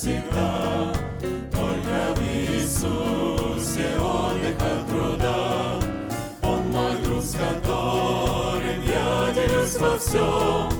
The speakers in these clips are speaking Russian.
Счастье всегда, только в Иисусе отдых от труда. Он мой друг, которым я делюсь во всем,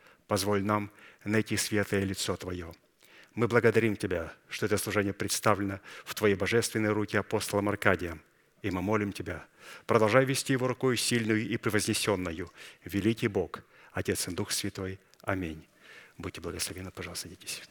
Позволь нам найти светлое лицо Твое. Мы благодарим Тебя, что это служение представлено в Твоей божественной руке апостола Аркадия. И мы молим Тебя, продолжай вести его рукой сильную и превознесенную. Великий Бог, Отец и Дух Святой. Аминь. Будьте благословены, пожалуйста, садитесь.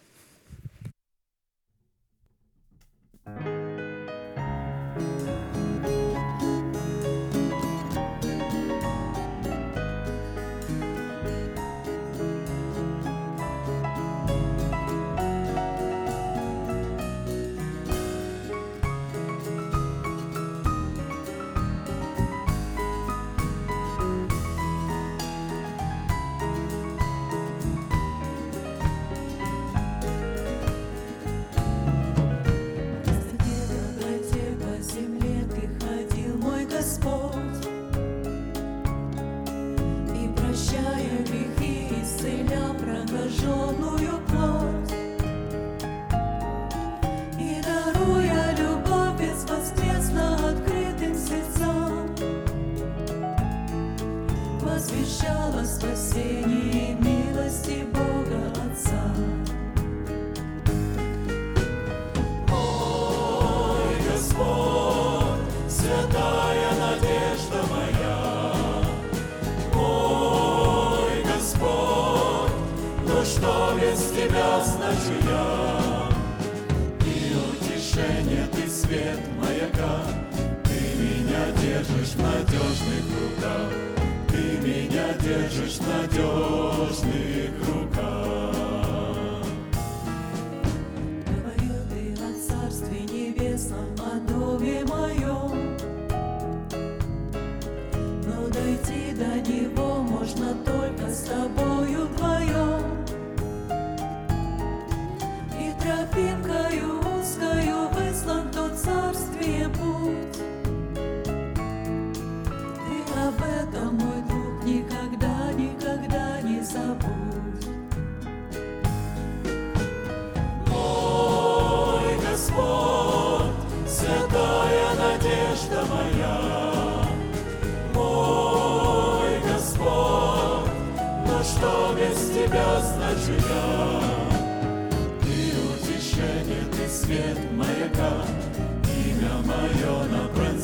I adore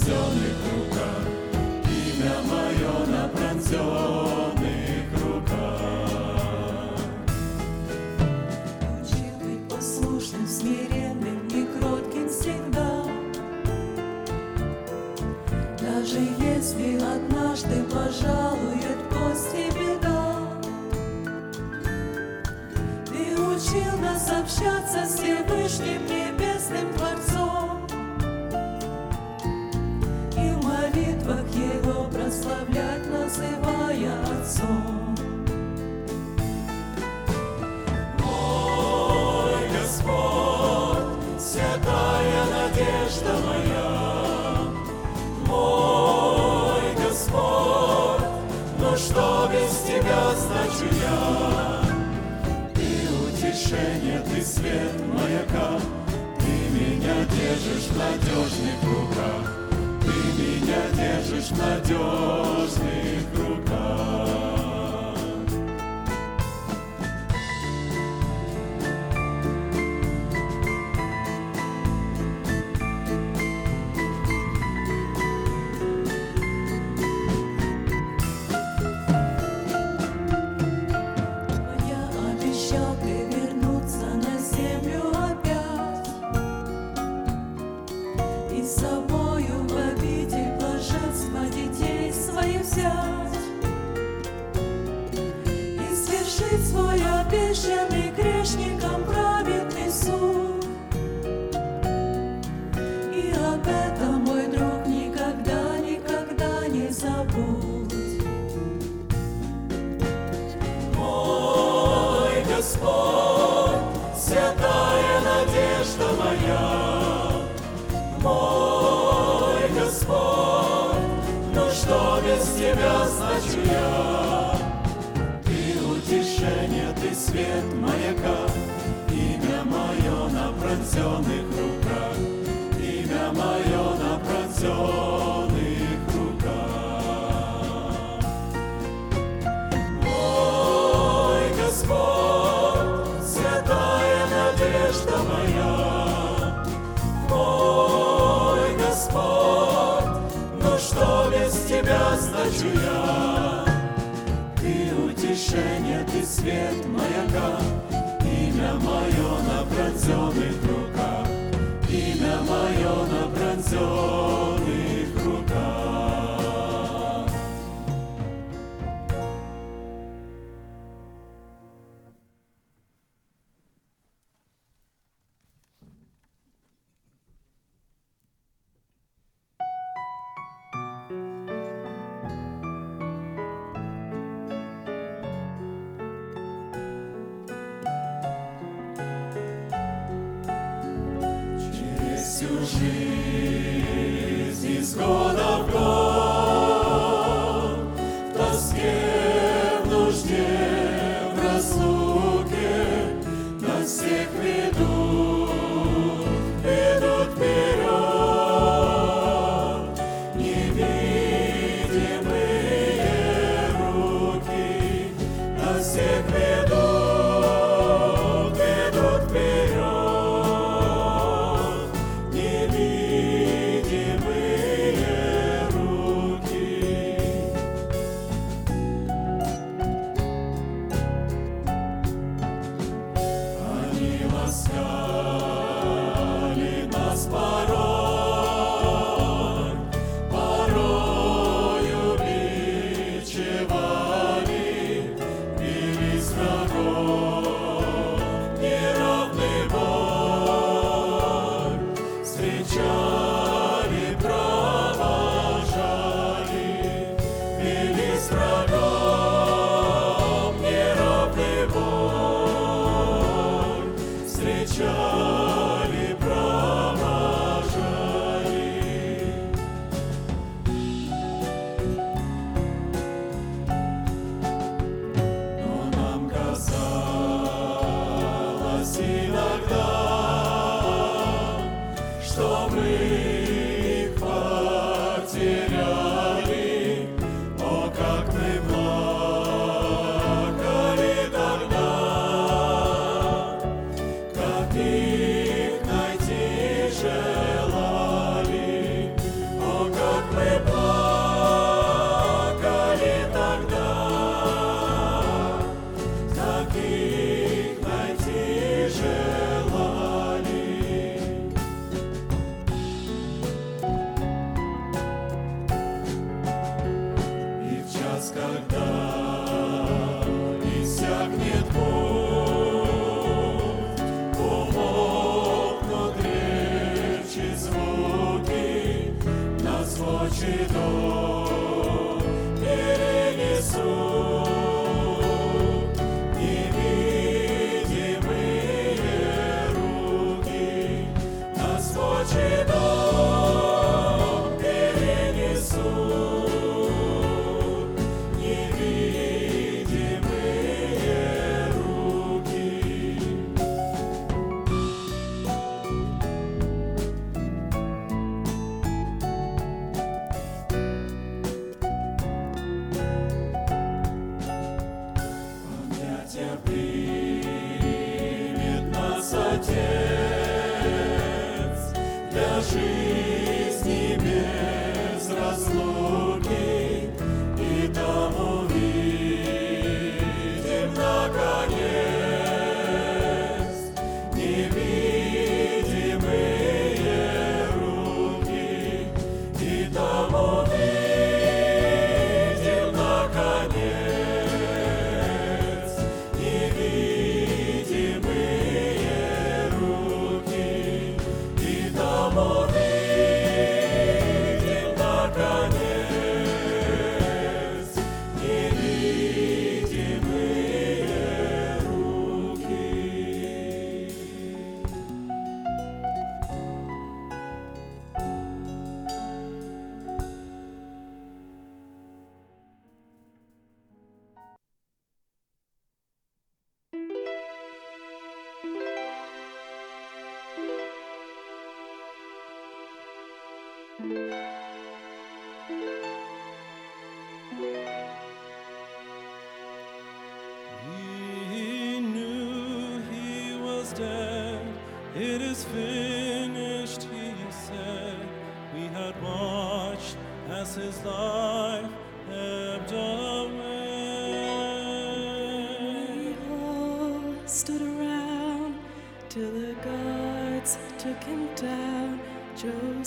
пронзенных руках, имя мое на пронзенных руках. Научи быть послушным, смиренным и кротким всегда, даже если однажды пожалует кости беда. Ты учил нас общаться с Всевышним молитвах Его прославлять, называя Отцом. Мой Господь, святая надежда моя, мой Господь, но что без Тебя значу я? Ты утешение, Ты свет маяка, Ты меня держишь в надежных руках меня держишь надежный.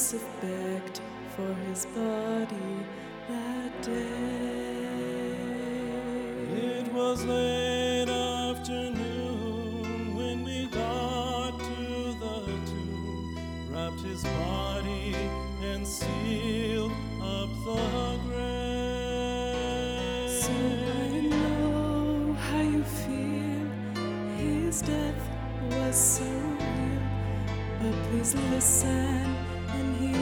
Joseph begged for his body that day. It was late afternoon when we got to the tomb, wrapped his body and sealed up the grave. So I know how you feel. His death was so real, but please listen. I'm here.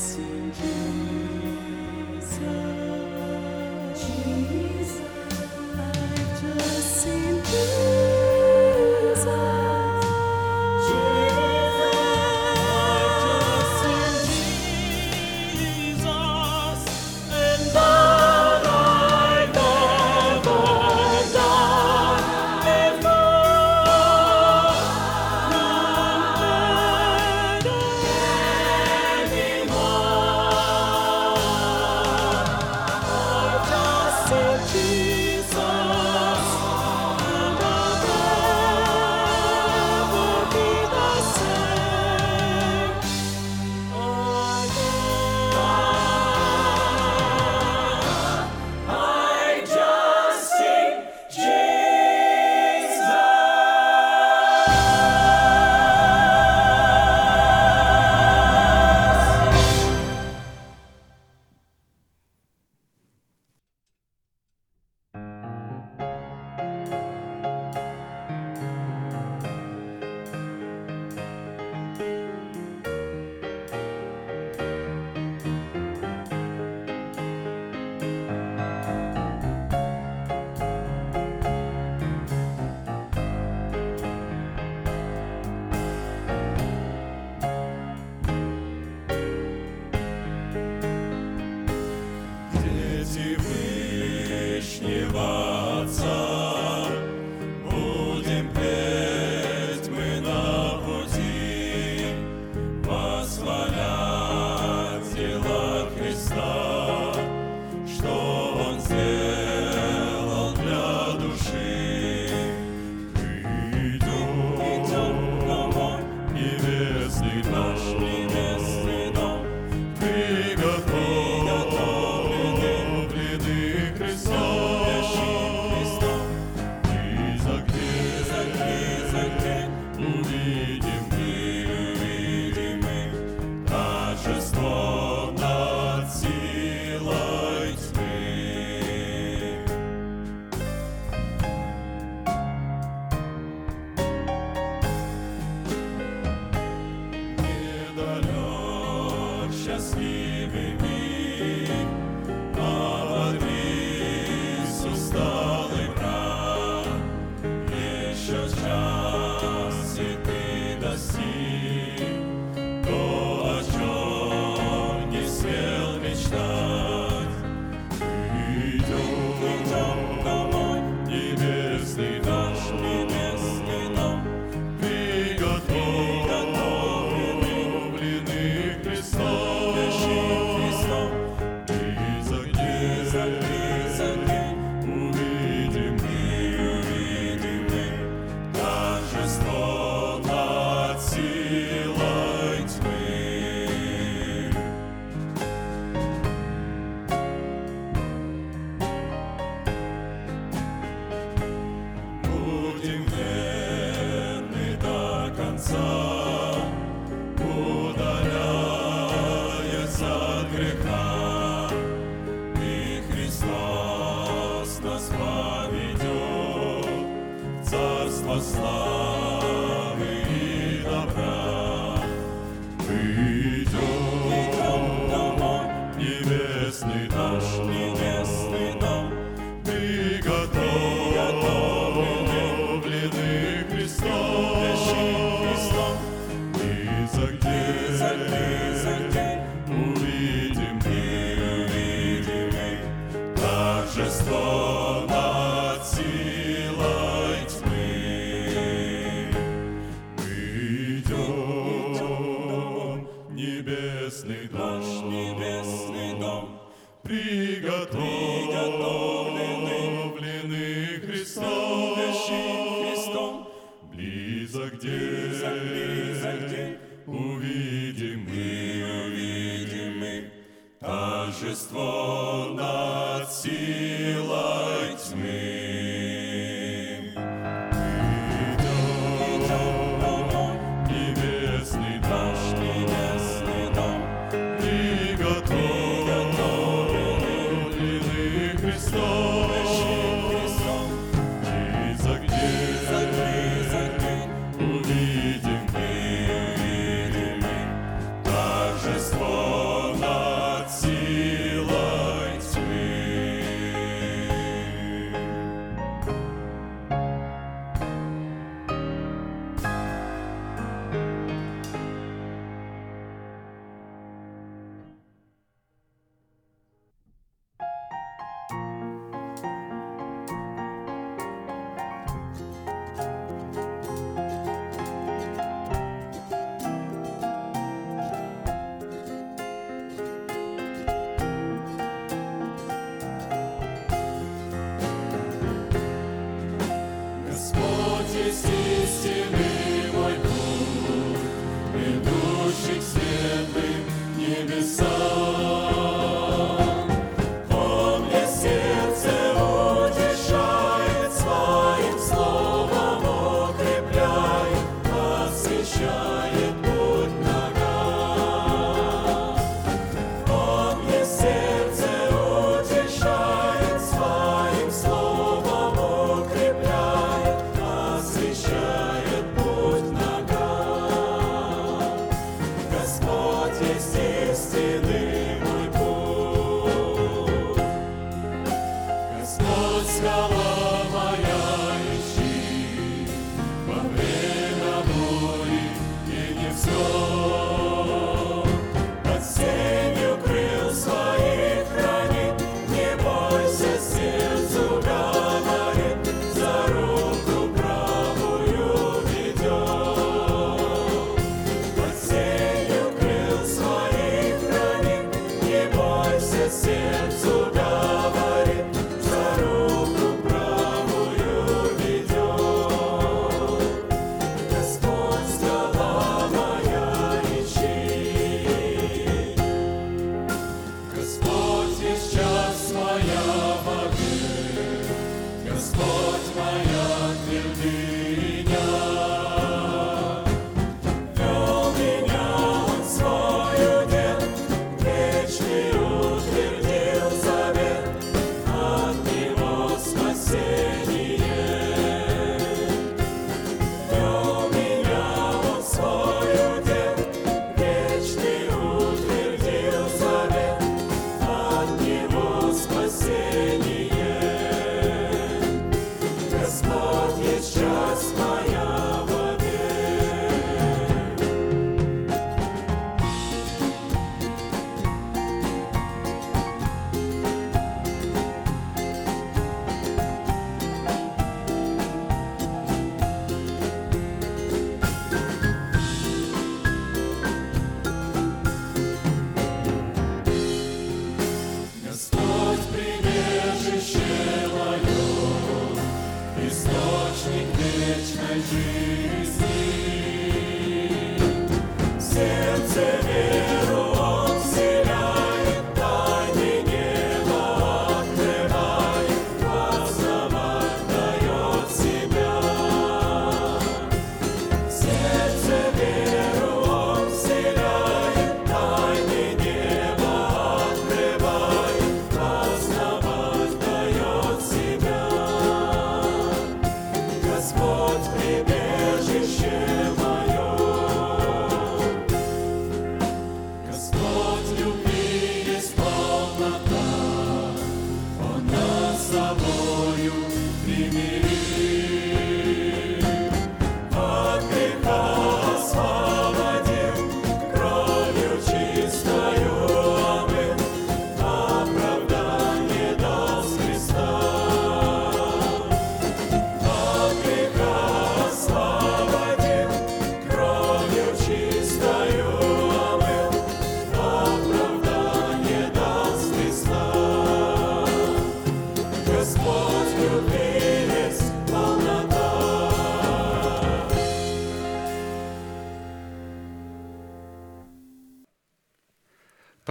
Jesus. Jesus.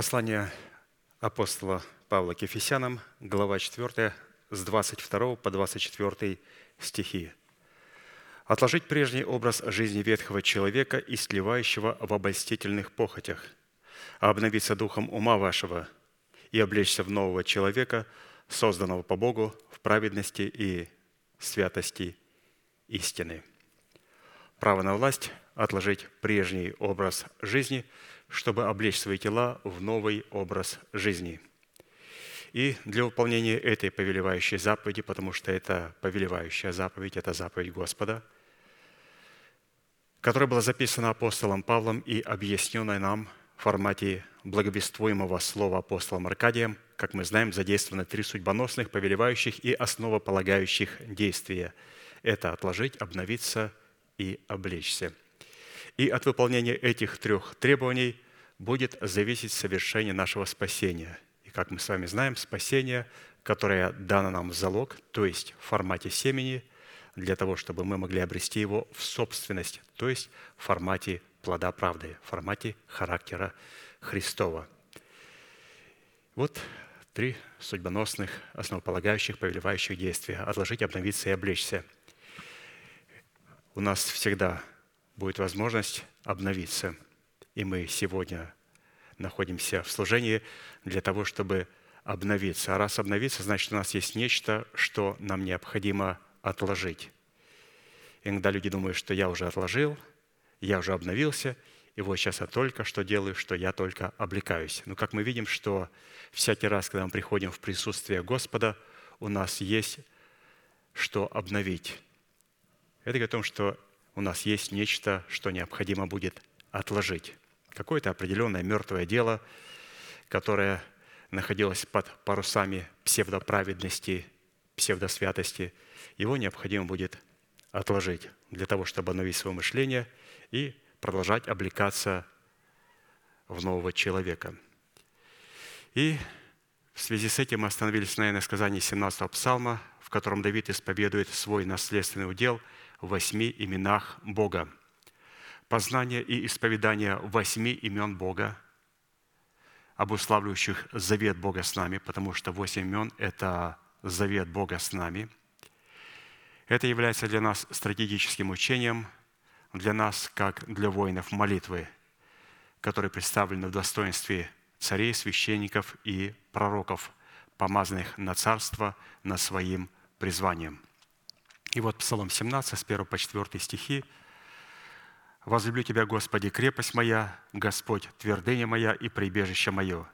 Послание апостола Павла к Ефесянам, глава 4, с 22 по 24 стихи. «Отложить прежний образ жизни ветхого человека и сливающего в обольстительных похотях, а обновиться духом ума вашего и облечься в нового человека, созданного по Богу в праведности и святости истины». Право на власть – отложить прежний образ жизни, чтобы облечь свои тела в новый образ жизни. И для выполнения этой повелевающей заповеди, потому что это повелевающая заповедь, это заповедь Господа, которая была записана апостолом Павлом и объясненная нам в формате благовествуемого слова апостолом Аркадием, как мы знаем, задействованы три судьбоносных, повелевающих и основополагающих действия. Это отложить, обновиться и облечься. И от выполнения этих трех требований будет зависеть совершение нашего спасения. И как мы с вами знаем, спасение, которое дано нам в залог, то есть в формате семени, для того, чтобы мы могли обрести его в собственность, то есть в формате плода правды, в формате характера Христова. Вот три судьбоносных, основополагающих, повелевающих действия. Отложить, обновиться и облечься – у нас всегда будет возможность обновиться. И мы сегодня находимся в служении для того, чтобы обновиться. А раз обновиться, значит, у нас есть нечто, что нам необходимо отложить. Иногда люди думают, что я уже отложил, я уже обновился, и вот сейчас я только что делаю, что я только облекаюсь. Но как мы видим, что всякий раз, когда мы приходим в присутствие Господа, у нас есть что обновить. Это говорит о том, что у нас есть нечто, что необходимо будет отложить. Какое-то определенное мертвое дело, которое находилось под парусами псевдоправедности, псевдосвятости, его необходимо будет отложить для того, чтобы обновить свое мышление и продолжать облекаться в нового человека. И в связи с этим мы остановились на иносказании 17-го псалма, в котором Давид исповедует свой наследственный удел – восьми именах Бога. Познание и исповедание восьми имен Бога, обуславливающих завет Бога с нами, потому что восемь имен – это завет Бога с нами. Это является для нас стратегическим учением, для нас, как для воинов молитвы, которые представлены в достоинстве царей, священников и пророков, помазанных на царство, на своим призванием – и вот Псалом 17, с 1 по 4 стихи. «Возлюблю Тебя, Господи, крепость моя, Господь, твердыня моя и прибежище мое,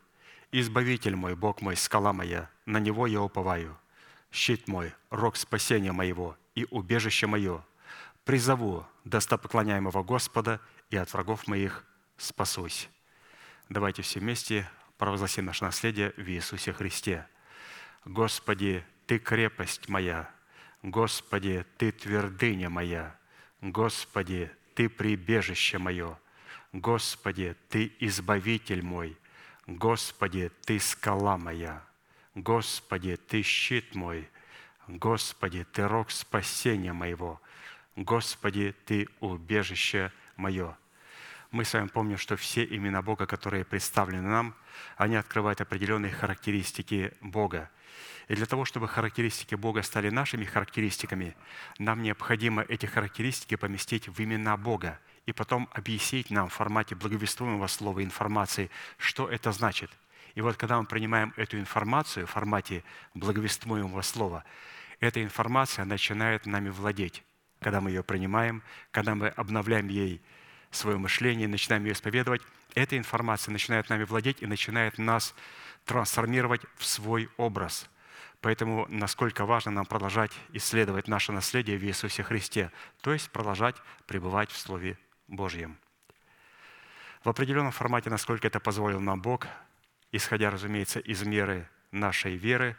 Избавитель мой, Бог мой, скала моя, на Него я уповаю, щит мой, рог спасения моего и убежище мое, призову достопоклоняемого Господа и от врагов моих спасусь». Давайте все вместе провозгласим наше наследие в Иисусе Христе. «Господи, Ты крепость моя, Господи, Ты твердыня моя, Господи, Ты прибежище мое, Господи, Ты избавитель мой, Господи, Ты скала моя, Господи, Ты щит мой, Господи, Ты рог спасения моего, Господи, Ты убежище мое. Мы с вами помним, что все имена Бога, которые представлены нам, они открывают определенные характеристики Бога. И для того, чтобы характеристики Бога стали нашими характеристиками, нам необходимо эти характеристики поместить в имена Бога и потом объяснить нам в формате благовествуемого слова информации, что это значит. И вот когда мы принимаем эту информацию в формате благовествуемого слова, эта информация начинает нами владеть. Когда мы ее принимаем, когда мы обновляем ей свое мышление, начинаем ее исповедовать, эта информация начинает нами владеть и начинает нас трансформировать в свой образ – Поэтому насколько важно нам продолжать исследовать наше наследие в Иисусе Христе, то есть продолжать пребывать в Слове Божьем. В определенном формате, насколько это позволил нам Бог, исходя, разумеется, из меры нашей веры,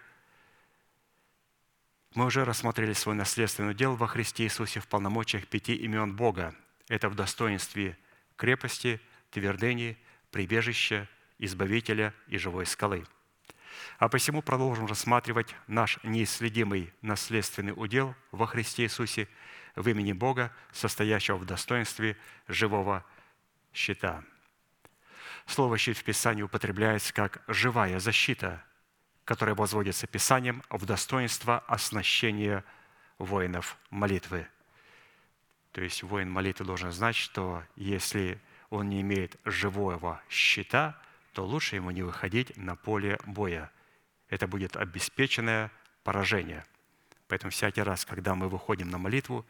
мы уже рассмотрели свой наследственный удел во Христе Иисусе в полномочиях пяти имен Бога. Это в достоинстве крепости, твердыни, прибежища, избавителя и живой скалы – а посему продолжим рассматривать наш неисследимый наследственный удел во Христе Иисусе в имени Бога, состоящего в достоинстве живого щита. Слово «щит» в Писании употребляется как живая защита, которая возводится Писанием в достоинство оснащения воинов молитвы. То есть воин молитвы должен знать, что если он не имеет живого щита, то лучше ему не выходить на поле боя. Это будет обеспеченное поражение. Поэтому всякий раз, когда мы выходим на молитву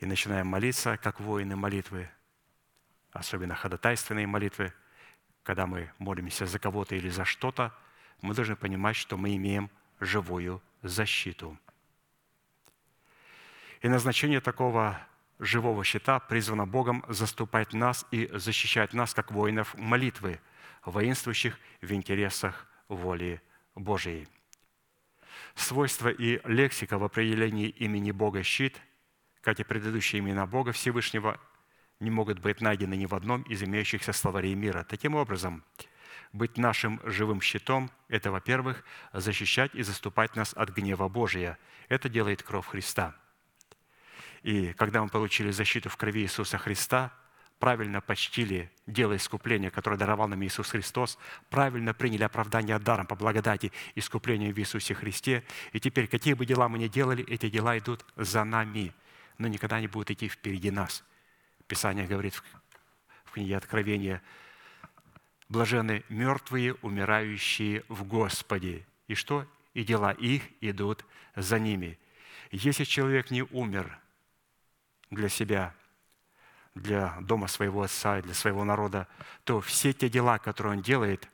и начинаем молиться, как воины молитвы, особенно ходатайственные молитвы, когда мы молимся за кого-то или за что-то, мы должны понимать, что мы имеем живую защиту. И назначение такого живого щита призвано Богом заступать нас и защищать нас, как воинов молитвы, воинствующих в интересах воли Божией. Свойства и лексика в определении имени Бога «щит», как и предыдущие имена Бога Всевышнего, не могут быть найдены ни в одном из имеющихся словарей мира. Таким образом, быть нашим живым щитом – это, во-первых, защищать и заступать нас от гнева Божия. Это делает кровь Христа – и когда мы получили защиту в крови Иисуса Христа, правильно почтили дело искупления, которое даровал нам Иисус Христос, правильно приняли оправдание даром по благодати искупления в Иисусе Христе. И теперь, какие бы дела мы ни делали, эти дела идут за нами, но никогда не будут идти впереди нас. Писание говорит в книге Откровения, «Блажены мертвые, умирающие в Господе». И что? И дела их идут за ними. Если человек не умер – для себя, для дома своего отца, для своего народа, то все те дела, которые он делает,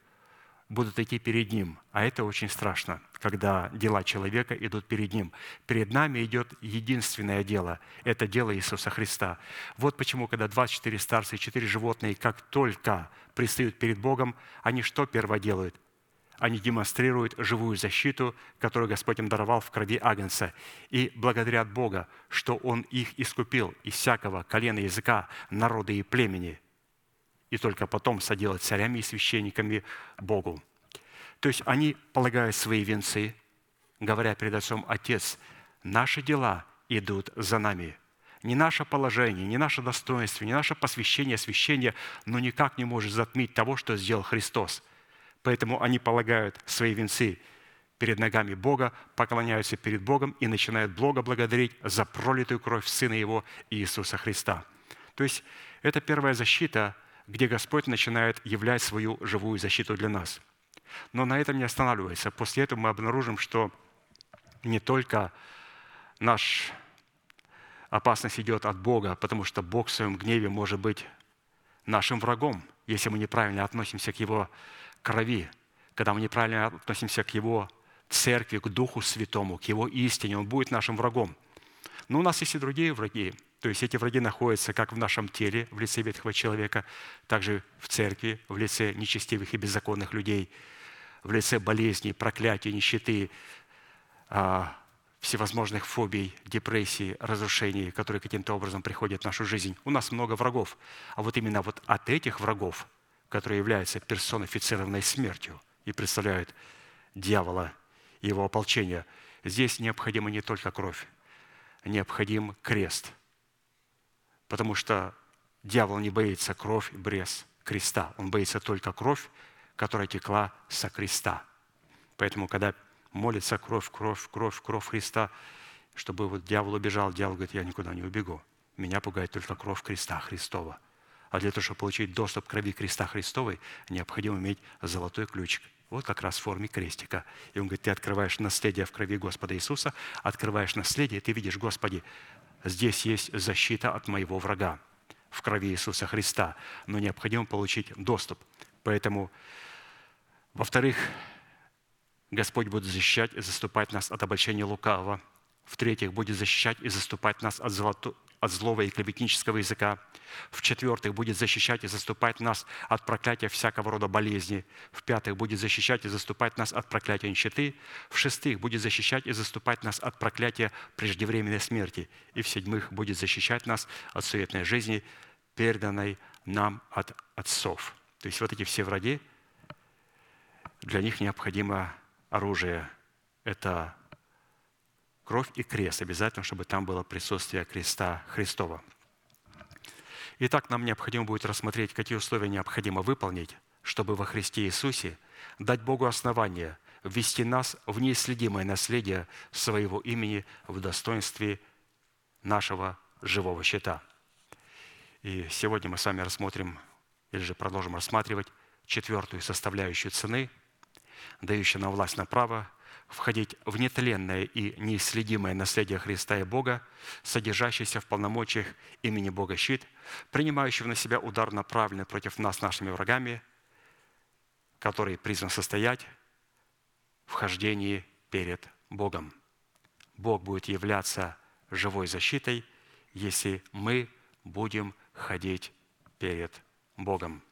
будут идти перед ним. А это очень страшно, когда дела человека идут перед ним. Перед нами идет единственное дело – это дело Иисуса Христа. Вот почему, когда 24 старца и 4 животные, как только предстают перед Богом, они что первое делают – они демонстрируют живую защиту, которую Господь им даровал в крови Агнца. И благодарят Бога, что Он их искупил из всякого колена, языка, народа и племени. И только потом соделать царями и священниками Богу. То есть они полагают свои венцы, говоря перед Отцом, «Отец, наши дела идут за нами». Не наше положение, не наше достоинство, не наше посвящение, освящение, но никак не может затмить того, что сделал Христос – Поэтому они полагают свои венцы перед ногами Бога, поклоняются перед Богом и начинают Бога благодарить за пролитую кровь Сына Его Иисуса Христа. То есть это первая защита, где Господь начинает являть свою живую защиту для нас. Но на этом не останавливается. После этого мы обнаружим, что не только наш опасность идет от Бога, потому что Бог в своем гневе может быть нашим врагом, если мы неправильно относимся к Его крови, когда мы неправильно относимся к Его церкви, к Духу Святому, к Его истине, Он будет нашим врагом. Но у нас есть и другие враги. То есть эти враги находятся как в нашем теле, в лице ветхого человека, так же в церкви, в лице нечестивых и беззаконных людей, в лице болезней, проклятий, нищеты, а, всевозможных фобий, депрессий, разрушений, которые каким-то образом приходят в нашу жизнь. У нас много врагов. А вот именно вот от этих врагов – который является персонифицированной смертью и представляет дьявола и его ополчение, здесь необходима не только кровь, необходим крест. Потому что дьявол не боится кровь, брез креста. Он боится только кровь, которая текла со креста. Поэтому, когда молится кровь, кровь, кровь, кровь Христа, чтобы вот дьявол убежал, дьявол говорит, я никуда не убегу. Меня пугает только кровь креста Христова – а для того, чтобы получить доступ к крови креста Христовой, необходимо иметь золотой ключик. Вот как раз в форме крестика. И он говорит, ты открываешь наследие в крови Господа Иисуса, открываешь наследие, ты видишь, Господи, здесь есть защита от моего врага в крови Иисуса Христа, но необходимо получить доступ. Поэтому, во-вторых, Господь будет защищать и заступать нас от обольщения лукавого. В-третьих, будет защищать и заступать нас от, золото, от злого и клеветнического языка. В-четвертых, будет защищать и заступать нас от проклятия всякого рода болезни. В-пятых, будет защищать и заступать нас от проклятия нищеты. В-шестых, будет защищать и заступать нас от проклятия преждевременной смерти. И в-седьмых, будет защищать нас от суетной жизни, переданной нам от отцов. То есть вот эти все враги, для них необходимо оружие. Это кровь и крест. Обязательно, чтобы там было присутствие креста Христова. Итак, нам необходимо будет рассмотреть, какие условия необходимо выполнить, чтобы во Христе Иисусе дать Богу основание ввести нас в неисследимое наследие своего имени в достоинстве нашего живого щита. И сегодня мы с вами рассмотрим, или же продолжим рассматривать четвертую составляющую цены, дающую нам власть на право входить в нетленное и неисследимое наследие Христа и Бога, содержащееся в полномочиях имени Бога щит, принимающего на себя удар направленный против нас нашими врагами, который призван состоять в хождении перед Богом. Бог будет являться живой защитой, если мы будем ходить перед Богом.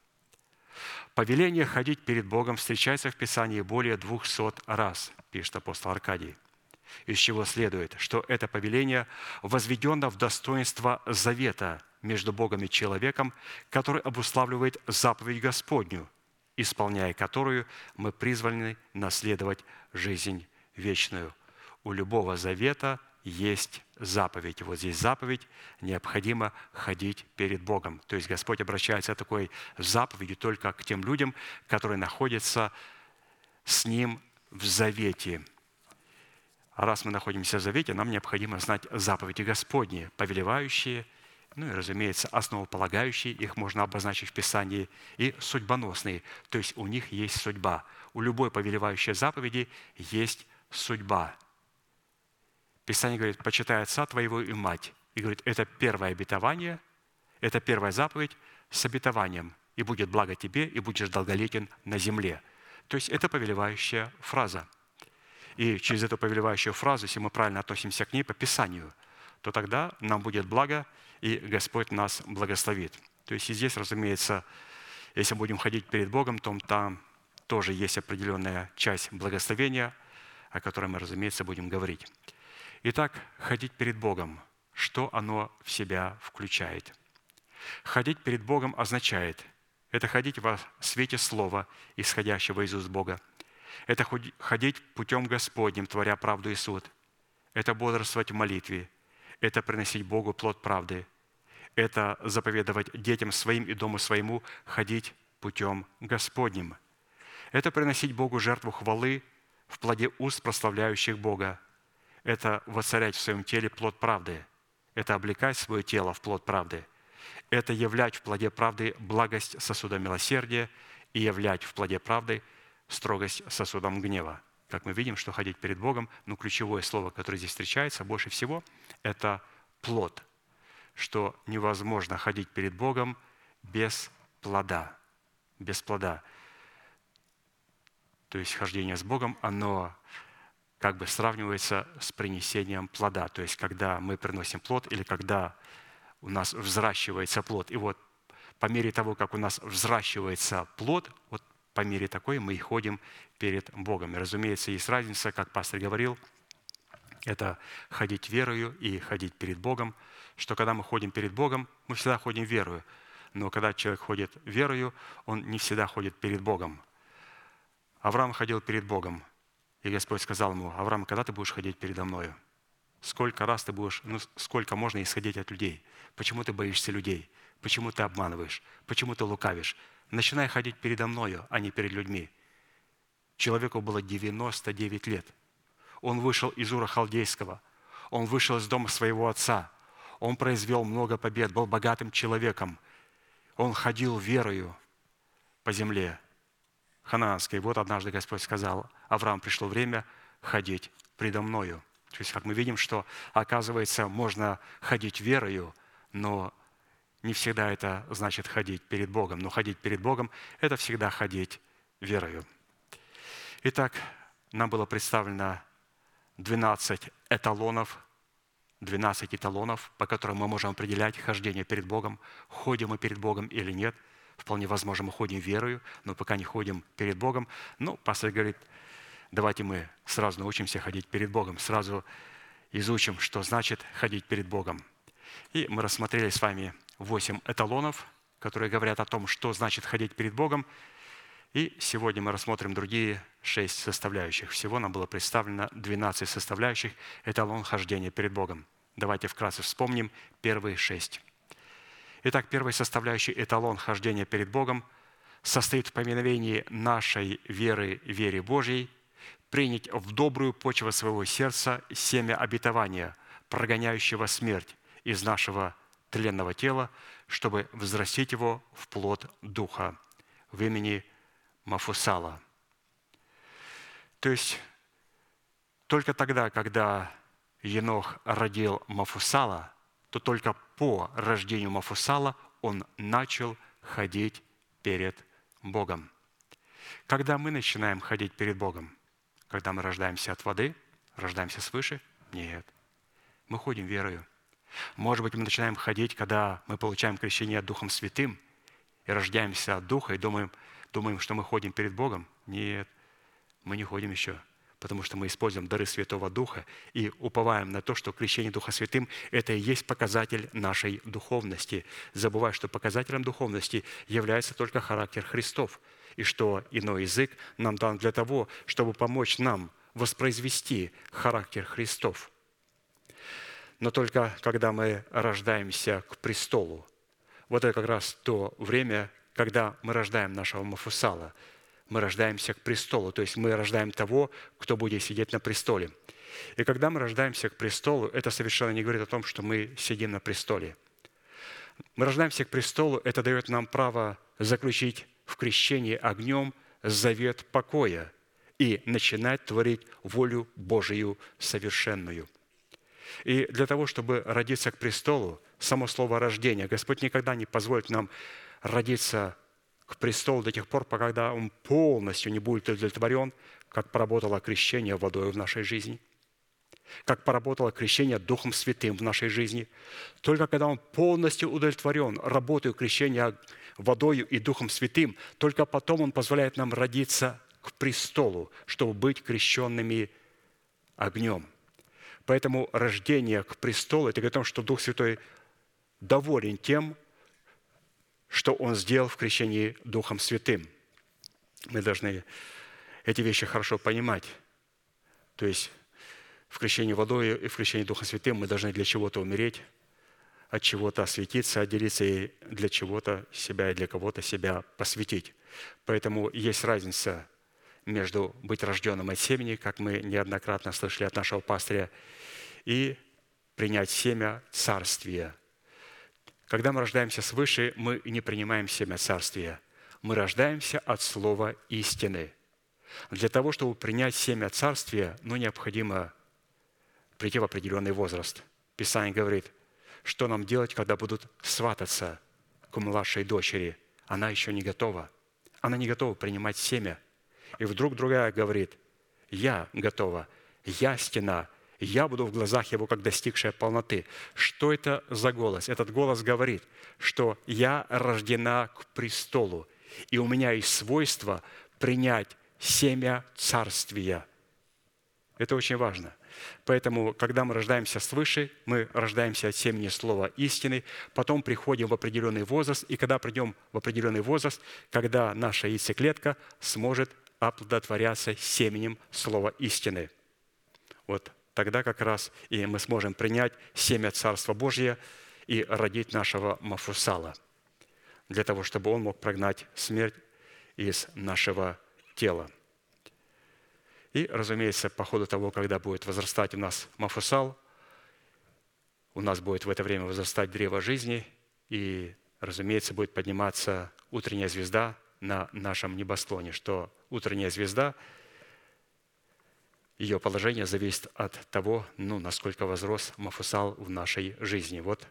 Повеление ходить перед Богом встречается в Писании более двухсот раз, пишет апостол Аркадий. Из чего следует, что это повеление возведено в достоинство завета между Богом и человеком, который обуславливает заповедь Господню, исполняя которую мы призваны наследовать жизнь вечную. У любого завета есть заповедь. Вот здесь заповедь, необходимо ходить перед Богом. То есть Господь обращается такой заповедью только к тем людям, которые находятся с Ним в завете. А раз мы находимся в завете, нам необходимо знать заповеди Господни, повелевающие, ну и, разумеется, основополагающие, их можно обозначить в Писании, и судьбоносные, то есть у них есть судьба. У любой повелевающей заповеди есть судьба – Писание говорит, почитай отца твоего и мать. И говорит, это первое обетование, это первая заповедь с обетованием. И будет благо тебе, и будешь долголетен на земле. То есть это повелевающая фраза. И через эту повелевающую фразу, если мы правильно относимся к ней по Писанию, то тогда нам будет благо, и Господь нас благословит. То есть и здесь, разумеется, если будем ходить перед Богом, то там тоже есть определенная часть благословения, о которой мы, разумеется, будем говорить. Итак, ходить перед Богом, что оно в себя включает? Ходить перед Богом означает – это ходить во свете Слова, исходящего из уст Бога. Это ходить путем Господним, творя правду и суд. Это бодрствовать в молитве. Это приносить Богу плод правды. Это заповедовать детям своим и дому своему ходить путем Господним. Это приносить Богу жертву хвалы в плоде уст, прославляющих Бога это воцарять в своем теле плод правды, это облекать свое тело в плод правды, это являть в плоде правды благость сосуда милосердия и являть в плоде правды строгость сосудом гнева. Как мы видим, что ходить перед Богом, ну, ключевое слово, которое здесь встречается больше всего, это плод, что невозможно ходить перед Богом без плода, без плода. То есть хождение с Богом, оно как бы сравнивается с принесением плода. То есть, когда мы приносим плод или когда у нас взращивается плод. И вот по мере того, как у нас взращивается плод, вот по мере такой мы и ходим перед Богом. И, разумеется, есть разница, как пастор говорил, это ходить верою и ходить перед Богом, что когда мы ходим перед Богом, мы всегда ходим верою. Но когда человек ходит верою, он не всегда ходит перед Богом. Авраам ходил перед Богом – и Господь сказал ему, Авраам, когда ты будешь ходить передо мною? Сколько раз ты будешь, ну сколько можно исходить от людей? Почему ты боишься людей? Почему ты обманываешь? Почему ты лукавишь? Начинай ходить передо мною, а не перед людьми. Человеку было 99 лет. Он вышел из Ура Халдейского. Он вышел из дома своего отца. Он произвел много побед, был богатым человеком. Он ходил верою по земле ханаанской. Вот однажды Господь сказал, Авраам, пришло время ходить предо мною. То есть, как мы видим, что, оказывается, можно ходить верою, но не всегда это значит ходить перед Богом. Но ходить перед Богом – это всегда ходить верою. Итак, нам было представлено 12 эталонов, 12 эталонов, по которым мы можем определять хождение перед Богом, ходим мы перед Богом или нет – Вполне возможно, мы ходим верою, но пока не ходим перед Богом. Ну, пастор говорит, давайте мы сразу научимся ходить перед Богом, сразу изучим, что значит ходить перед Богом. И мы рассмотрели с вами восемь эталонов, которые говорят о том, что значит ходить перед Богом. И сегодня мы рассмотрим другие шесть составляющих. Всего нам было представлено 12 составляющих эталон хождения перед Богом. Давайте вкратце вспомним первые шесть. Итак, первая составляющая эталон хождения перед Богом состоит в поминовении нашей веры, вере Божьей, принять в добрую почву своего сердца семя обетования, прогоняющего смерть из нашего тленного тела, чтобы взрастить его в плод Духа в имени Мафусала. То есть только тогда, когда Енох родил Мафусала, то только по рождению Мафусала он начал ходить перед Богом. Когда мы начинаем ходить перед Богом? Когда мы рождаемся от воды, рождаемся свыше? Нет. Мы ходим верою. Может быть, мы начинаем ходить, когда мы получаем крещение Духом Святым и рождаемся от Духа и думаем, думаем, что мы ходим перед Богом? Нет, мы не ходим еще потому что мы используем дары Святого Духа и уповаем на то, что крещение Духа Святым – это и есть показатель нашей духовности, забывая, что показателем духовности является только характер Христов, и что иной язык нам дан для того, чтобы помочь нам воспроизвести характер Христов. Но только когда мы рождаемся к престолу, вот это как раз то время, когда мы рождаем нашего Мафусала – мы рождаемся к престолу, то есть мы рождаем того, кто будет сидеть на престоле. И когда мы рождаемся к престолу, это совершенно не говорит о том, что мы сидим на престоле. Мы рождаемся к престолу, это дает нам право заключить в крещении огнем завет покоя и начинать творить волю Божию совершенную. И для того, чтобы родиться к престолу, само слово «рождение», Господь никогда не позволит нам родиться к престолу до тех пор, пока он полностью не будет удовлетворен, как поработало крещение водой в нашей жизни, как поработало крещение Духом Святым в нашей жизни. Только когда он полностью удовлетворен работой крещения водою и Духом Святым, только потом он позволяет нам родиться к престолу, чтобы быть крещенными огнем. Поэтому рождение к престолу – это говорит о том, что Дух Святой доволен тем, что Он сделал в крещении Духом Святым. Мы должны эти вещи хорошо понимать. То есть в крещении водой и в крещении Духом Святым мы должны для чего-то умереть, от чего-то осветиться, отделиться и для чего-то себя и для кого-то себя посвятить. Поэтому есть разница между быть рожденным от семени, как мы неоднократно слышали от нашего пастыря, и принять семя царствия – когда мы рождаемся свыше, мы не принимаем семя Царствия. Мы рождаемся от слова истины. Для того, чтобы принять семя Царствия, ну, необходимо прийти в определенный возраст. Писание говорит, что нам делать, когда будут свататься к младшей дочери. Она еще не готова. Она не готова принимать семя. И вдруг другая говорит, я готова, я стена, я буду в глазах его, как достигшая полноты. Что это за голос? Этот голос говорит, что я рождена к престолу, и у меня есть свойство принять семя царствия. Это очень важно. Поэтому, когда мы рождаемся свыше, мы рождаемся от семени слова истины, потом приходим в определенный возраст, и когда придем в определенный возраст, когда наша яйцеклетка сможет оплодотворяться семенем слова истины. Вот тогда как раз и мы сможем принять семя Царства Божье и родить нашего Мафусала, для того, чтобы он мог прогнать смерть из нашего тела. И, разумеется, по ходу того, когда будет возрастать у нас Мафусал, у нас будет в это время возрастать древо жизни, и, разумеется, будет подниматься утренняя звезда на нашем небосклоне, что утренняя звезда – ее положение зависит от того, ну, насколько возрос Мафусал в нашей жизни. Вот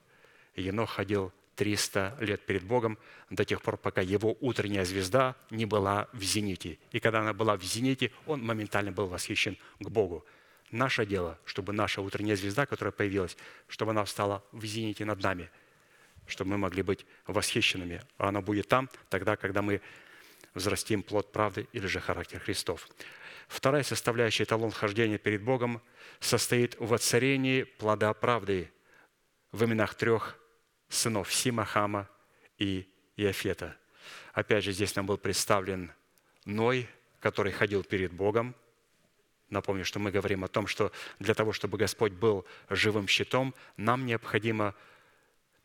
Енох ходил 300 лет перед Богом до тех пор, пока его утренняя звезда не была в зените. И когда она была в зените, он моментально был восхищен к Богу. Наше дело, чтобы наша утренняя звезда, которая появилась, чтобы она встала в зените над нами, чтобы мы могли быть восхищенными. А она будет там тогда, когда мы взрастим плод правды или же характер Христов. Вторая составляющая эталон хождения перед Богом состоит в воцарении плода правды в именах трех сынов Сима, Хама и Иофета. Опять же, здесь нам был представлен Ной, который ходил перед Богом. Напомню, что мы говорим о том, что для того, чтобы Господь был живым щитом, нам необходимо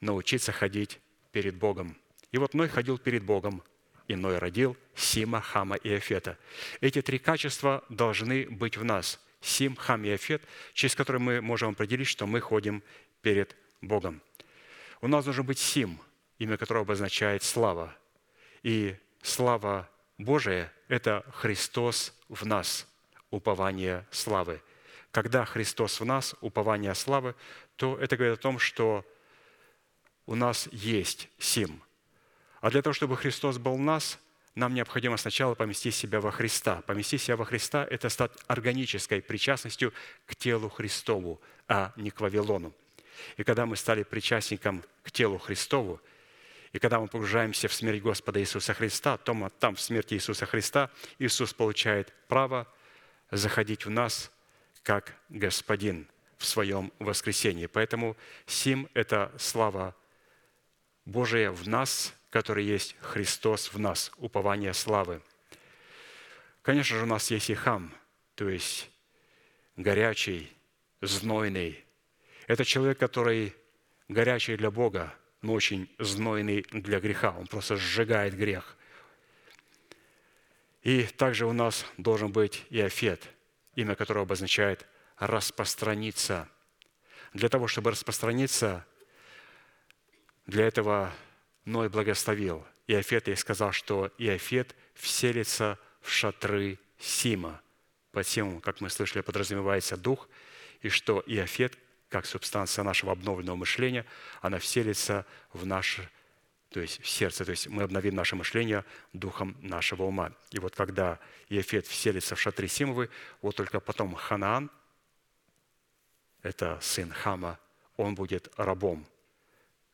научиться ходить перед Богом. И вот Ной ходил перед Богом, и Ной родил Сима, Хама и Афета. Эти три качества должны быть в нас. Сим, Хам и Афет, через которые мы можем определить, что мы ходим перед Богом. У нас должен быть Сим, имя которого обозначает слава. И слава Божия – это Христос в нас, упование славы. Когда Христос в нас, упование славы, то это говорит о том, что у нас есть Сим. А для того, чтобы Христос был нас, нам необходимо сначала поместить себя во Христа. Поместить себя во Христа – это стать органической причастностью к телу Христову, а не к Вавилону. И когда мы стали причастником к телу Христову, и когда мы погружаемся в смерть Господа Иисуса Христа, то там, в смерти Иисуса Христа, Иисус получает право заходить в нас как Господин в своем воскресении. Поэтому сим – это слава Божия в нас, который есть Христос в нас, упование славы. Конечно же, у нас есть и хам, то есть горячий, знойный. Это человек, который горячий для Бога, но очень знойный для греха. Он просто сжигает грех. И также у нас должен быть и Афет, имя которого обозначает распространиться. Для того, чтобы распространиться, для этого Ной благословил Иофета и сказал, что Иофет вселится в шатры Сима. Под Симом, как мы слышали, подразумевается дух, и что Иофет, как субстанция нашего обновленного мышления, она вселится в наше, то есть в сердце, то есть мы обновим наше мышление духом нашего ума. И вот когда Иофет вселится в шатры Симовы, вот только потом Ханаан, это сын Хама, он будет рабом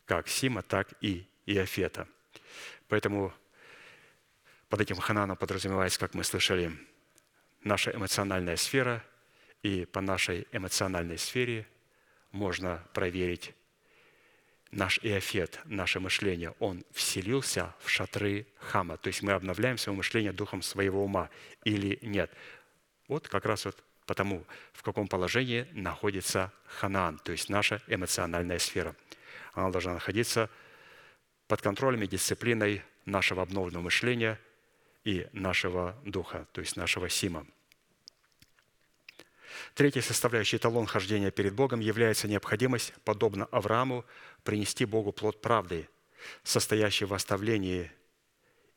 как Сима, так и Иофета. Поэтому под этим Хананом подразумевается, как мы слышали, наша эмоциональная сфера, и по нашей эмоциональной сфере можно проверить наш Иофет, наше мышление. Он вселился в шатры Хама. То есть мы обновляем свое мышление духом своего ума или нет. Вот как раз вот потому, в каком положении находится Ханаан, то есть наша эмоциональная сфера. Она должна находиться под контролем и дисциплиной нашего обновленного мышления и нашего духа, то есть нашего сима. Третья составляющая эталон хождения перед Богом является необходимость, подобно Аврааму, принести Богу плод правды, состоящий в оставлении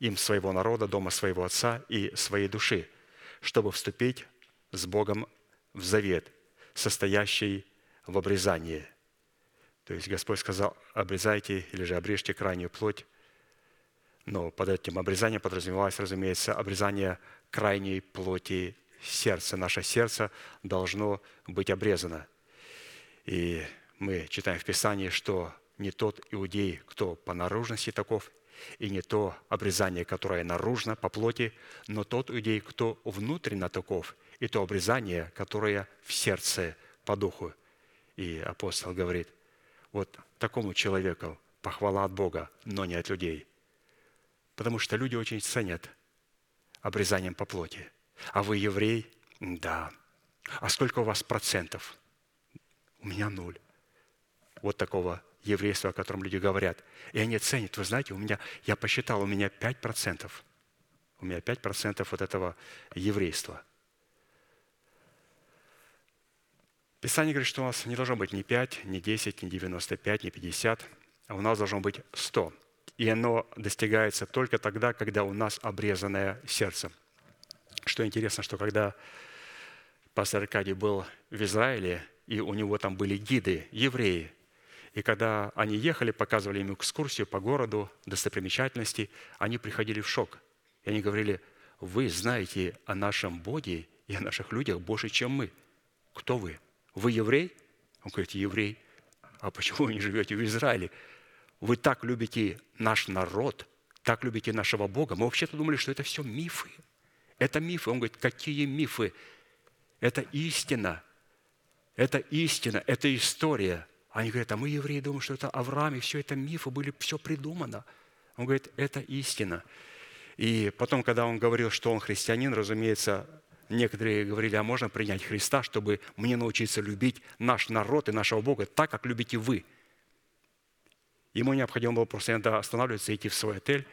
им своего народа, дома своего отца и своей души, чтобы вступить с Богом в завет, состоящий в обрезании – то есть Господь сказал, обрезайте или же обрежьте крайнюю плоть. Но под этим обрезанием подразумевалось, разумеется, обрезание крайней плоти сердца. Наше сердце должно быть обрезано. И мы читаем в Писании, что не тот иудей, кто по наружности таков, и не то обрезание, которое наружно по плоти, но тот иудей, кто внутренно таков, и то обрезание, которое в сердце по духу. И апостол говорит – вот такому человеку похвала от Бога, но не от людей. Потому что люди очень ценят обрезанием по плоти. А вы еврей? Да. А сколько у вас процентов? У меня нуль. Вот такого еврейства, о котором люди говорят. И они ценят. Вы знаете, у меня, я посчитал, у меня 5%. У меня 5% вот этого еврейства – Писание говорит, что у нас не должно быть ни 5, ни 10, ни 95, ни 50, а у нас должно быть 100. И оно достигается только тогда, когда у нас обрезанное сердце. Что интересно, что когда пастор Аркадий был в Израиле, и у него там были гиды, евреи, и когда они ехали, показывали им экскурсию по городу, достопримечательности, они приходили в шок. И они говорили, вы знаете о нашем Боге и о наших людях больше, чем мы. Кто вы? Вы еврей? Он говорит, еврей. А почему вы не живете в Израиле? Вы так любите наш народ, так любите нашего Бога. Мы вообще-то думали, что это все мифы. Это мифы. Он говорит, какие мифы? Это истина. Это истина, это история. Они говорят, а мы, евреи, думаем, что это Авраам, и все это мифы, были все придумано. Он говорит, это истина. И потом, когда он говорил, что он христианин, разумеется, Некоторые говорили, а можно принять Христа, чтобы мне научиться любить наш народ и нашего Бога так, как любите вы. Ему необходимо было просто иногда останавливаться, идти в свой отель,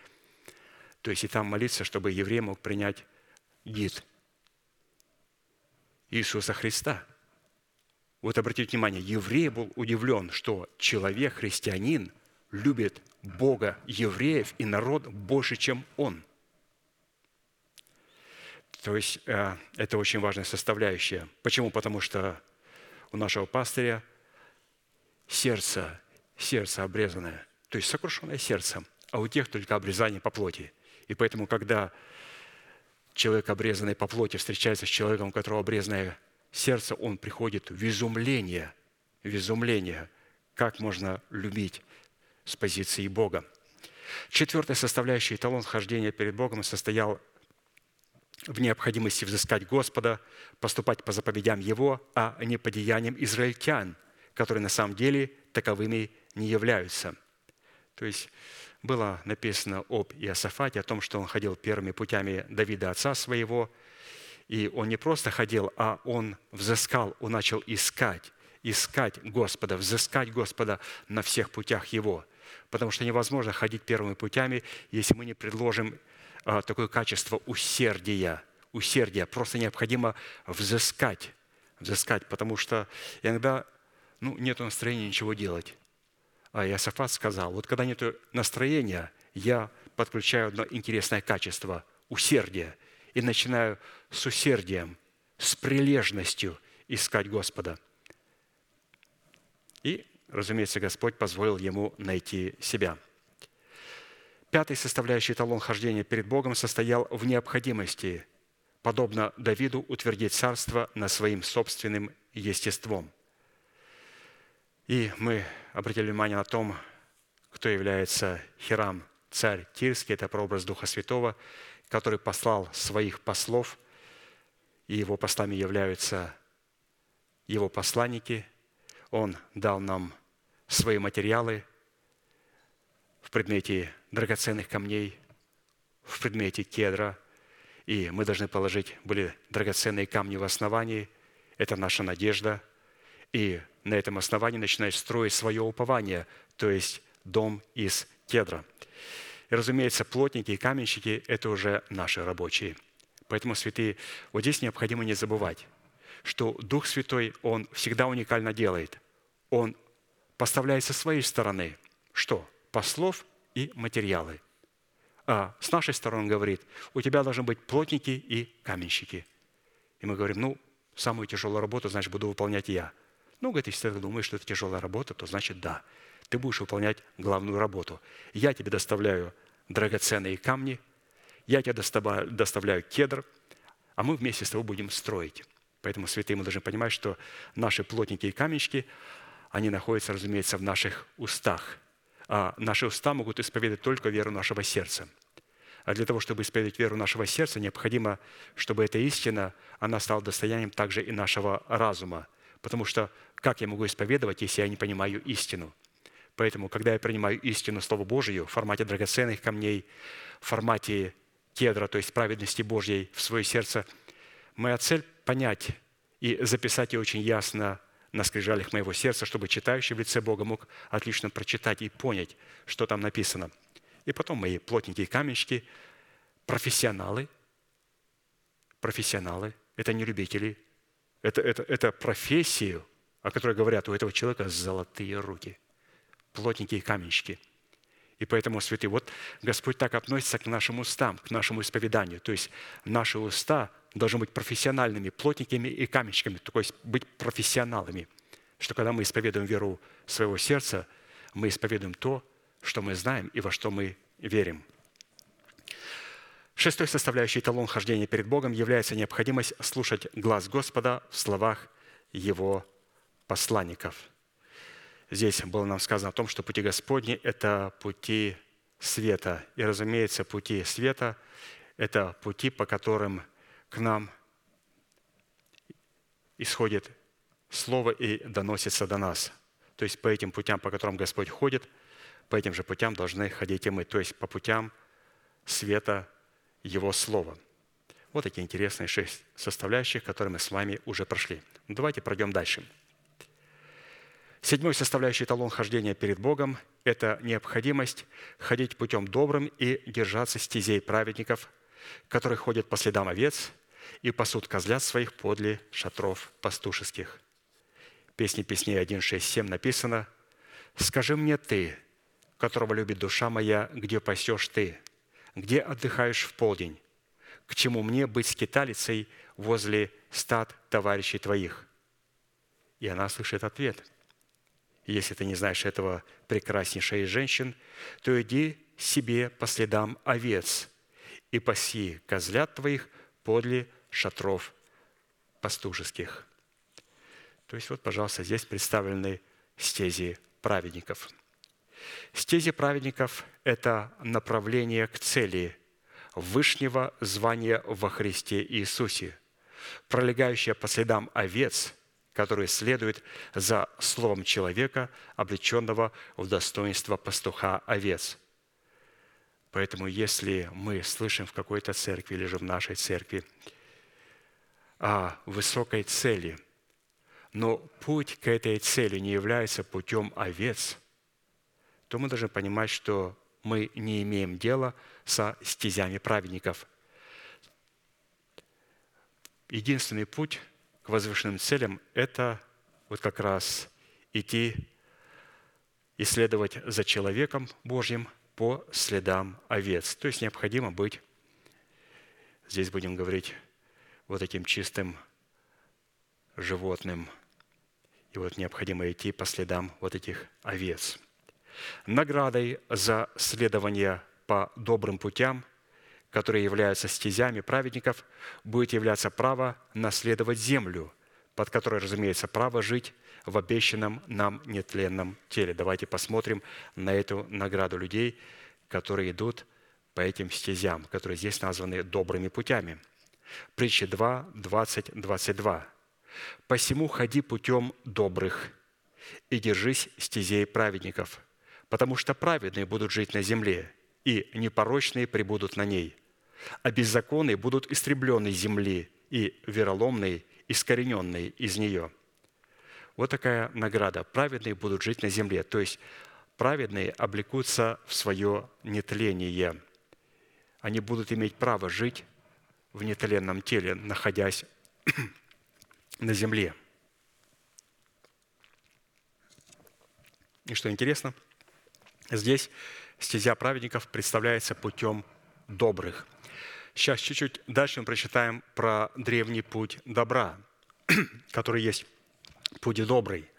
то есть и там молиться, чтобы еврей мог принять гид Иисуса Христа. Вот обратите внимание, еврей был удивлен, что человек, христианин, любит Бога, евреев и народ больше, чем он. То есть э, это очень важная составляющая. Почему? Потому что у нашего пастыря сердце, сердце обрезанное, то есть сокрушенное сердцем, а у тех только обрезание по плоти. И поэтому, когда человек, обрезанный по плоти, встречается с человеком, у которого обрезанное сердце, он приходит в изумление, в изумление, как можно любить с позиции Бога. Четвертая составляющая эталон хождения перед Богом состоял в необходимости взыскать Господа, поступать по заповедям Его, а не по деяниям израильтян, которые на самом деле таковыми не являются. То есть было написано об Иосафате, о том, что он ходил первыми путями Давида, отца своего, и он не просто ходил, а он взыскал, он начал искать, искать Господа, взыскать Господа на всех путях Его. Потому что невозможно ходить первыми путями, если мы не предложим такое качество усердия. Усердия. Просто необходимо взыскать. Взыскать, потому что иногда ну, нет настроения ничего делать. А Иосафат сказал, вот когда нет настроения, я подключаю одно интересное качество – усердие. И начинаю с усердием, с прилежностью искать Господа. И, разумеется, Господь позволил ему найти себя – Пятый составляющий эталон хождения перед Богом состоял в необходимости, подобно Давиду, утвердить царство над своим собственным естеством. И мы обратили внимание на том, кто является Хирам, царь Тирский, это прообраз Духа Святого, который послал своих послов, и его послами являются его посланники. Он дал нам свои материалы в предмете драгоценных камней в предмете кедра, и мы должны положить были драгоценные камни в основании. Это наша надежда. И на этом основании начинать строить свое упование, то есть дом из кедра. И, разумеется, плотники и каменщики – это уже наши рабочие. Поэтому, святые, вот здесь необходимо не забывать, что Дух Святой, Он всегда уникально делает. Он поставляет со своей стороны, что? Послов и материалы. А с нашей стороны он говорит, у тебя должны быть плотники и каменщики. И мы говорим, ну, самую тяжелую работу, значит, буду выполнять я. Ну, говорит, если ты думаешь, что это тяжелая работа, то значит да. Ты будешь выполнять главную работу. Я тебе доставляю драгоценные камни, я тебе доставляю, кедр, а мы вместе с тобой будем строить. Поэтому, святые, мы должны понимать, что наши плотники и каменщики, они находятся, разумеется, в наших устах – наши уста могут исповедовать только веру нашего сердца. А для того, чтобы исповедовать веру нашего сердца, необходимо, чтобы эта истина, она стала достоянием также и нашего разума. Потому что как я могу исповедовать, если я не понимаю истину? Поэтому, когда я принимаю истину Слова Божию в формате драгоценных камней, в формате кедра, то есть праведности Божьей в свое сердце, моя цель – понять и записать ее очень ясно на скрижалях моего сердца, чтобы читающий в лице Бога мог отлично прочитать и понять, что там написано. И потом мои плотники и каменщики, профессионалы, профессионалы, это не любители, это, это, это профессию, о которой говорят, у этого человека золотые руки. Плотники и каменщики. И поэтому, святые, вот Господь так относится к нашим устам, к нашему исповеданию. То есть наши уста должны быть профессиональными плотниками и каменщиками, то есть быть профессионалами, что когда мы исповедуем веру своего сердца, мы исповедуем то, что мы знаем и во что мы верим. Шестой составляющей эталон хождения перед Богом является необходимость слушать глаз Господа в словах Его посланников. Здесь было нам сказано о том, что пути Господни – это пути света. И, разумеется, пути света – это пути, по которым к нам исходит Слово и доносится до нас. То есть по этим путям, по которым Господь ходит, по этим же путям должны ходить и мы. То есть по путям света Его Слова. Вот такие интересные шесть составляющих, которые мы с вами уже прошли. Давайте пройдем дальше. Седьмой составляющий эталон хождения перед Богом – это необходимость ходить путем добрым и держаться стезей праведников, которые ходят по следам овец и пасут козлят своих подле шатров пастушеских. Песни песней 1.6.7 написано «Скажи мне ты, которого любит душа моя, где пасешь ты, где отдыхаешь в полдень, к чему мне быть скиталицей возле стад товарищей твоих?» И она слышит ответ – если ты не знаешь этого прекраснейшей женщин, то иди себе по следам овец и паси козлят твоих подле шатров пастушеских. То есть вот, пожалуйста, здесь представлены стези праведников. Стези праведников – это направление к цели вышнего звания во Христе Иисусе, пролегающее по следам овец – который следует за словом человека, облеченного в достоинство пастуха овец. Поэтому если мы слышим в какой-то церкви или же в нашей церкви о высокой цели, но путь к этой цели не является путем овец, то мы должны понимать, что мы не имеем дела со стезями праведников. Единственный путь к возвышенным целям – это вот как раз идти, исследовать за человеком Божьим по следам овец. То есть необходимо быть, здесь будем говорить, вот этим чистым животным. И вот необходимо идти по следам вот этих овец. Наградой за следование по добрым путям – которые являются стезями праведников, будет являться право наследовать землю, под которой, разумеется, право жить в обещанном нам нетленном теле. Давайте посмотрим на эту награду людей, которые идут по этим стезям, которые здесь названы добрыми путями. Притча 2, 20, 22. «Посему ходи путем добрых и держись стезей праведников, потому что праведные будут жить на земле, и непорочные прибудут на ней а беззаконные будут истреблены земли, и вероломные искорененные из нее. Вот такая награда. Праведные будут жить на земле. То есть праведные облекутся в свое нетление. Они будут иметь право жить в нетленном теле, находясь на земле. И что интересно, здесь стезя праведников представляется путем добрых – Сейчас чуть-чуть дальше мы прочитаем про древний путь добра, который есть путь добрый.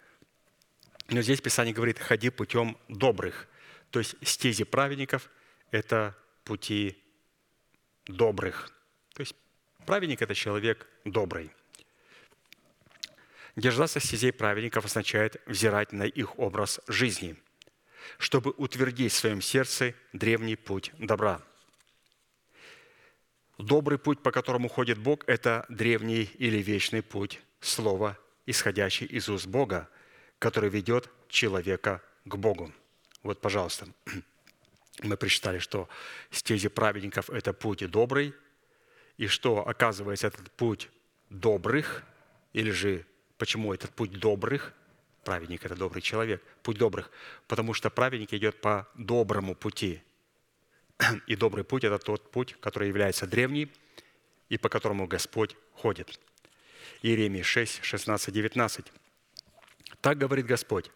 Но здесь Писание говорит, ходи путем добрых. То есть стези праведников – это пути добрых. То есть праведник – это человек добрый. Держаться стезей праведников означает взирать на их образ жизни, чтобы утвердить в своем сердце древний путь добра – Добрый путь, по которому ходит Бог, это древний или вечный путь Слова, исходящий из уст Бога, который ведет человека к Богу. Вот, пожалуйста, мы прочитали, что стези праведников – это путь добрый, и что, оказывается, этот путь добрых, или же почему этот путь добрых, праведник – это добрый человек, путь добрых, потому что праведник идет по доброму пути – и добрый путь – это тот путь, который является древний и по которому Господь ходит. Иеремия 6, 16, 19. «Так говорит Господь,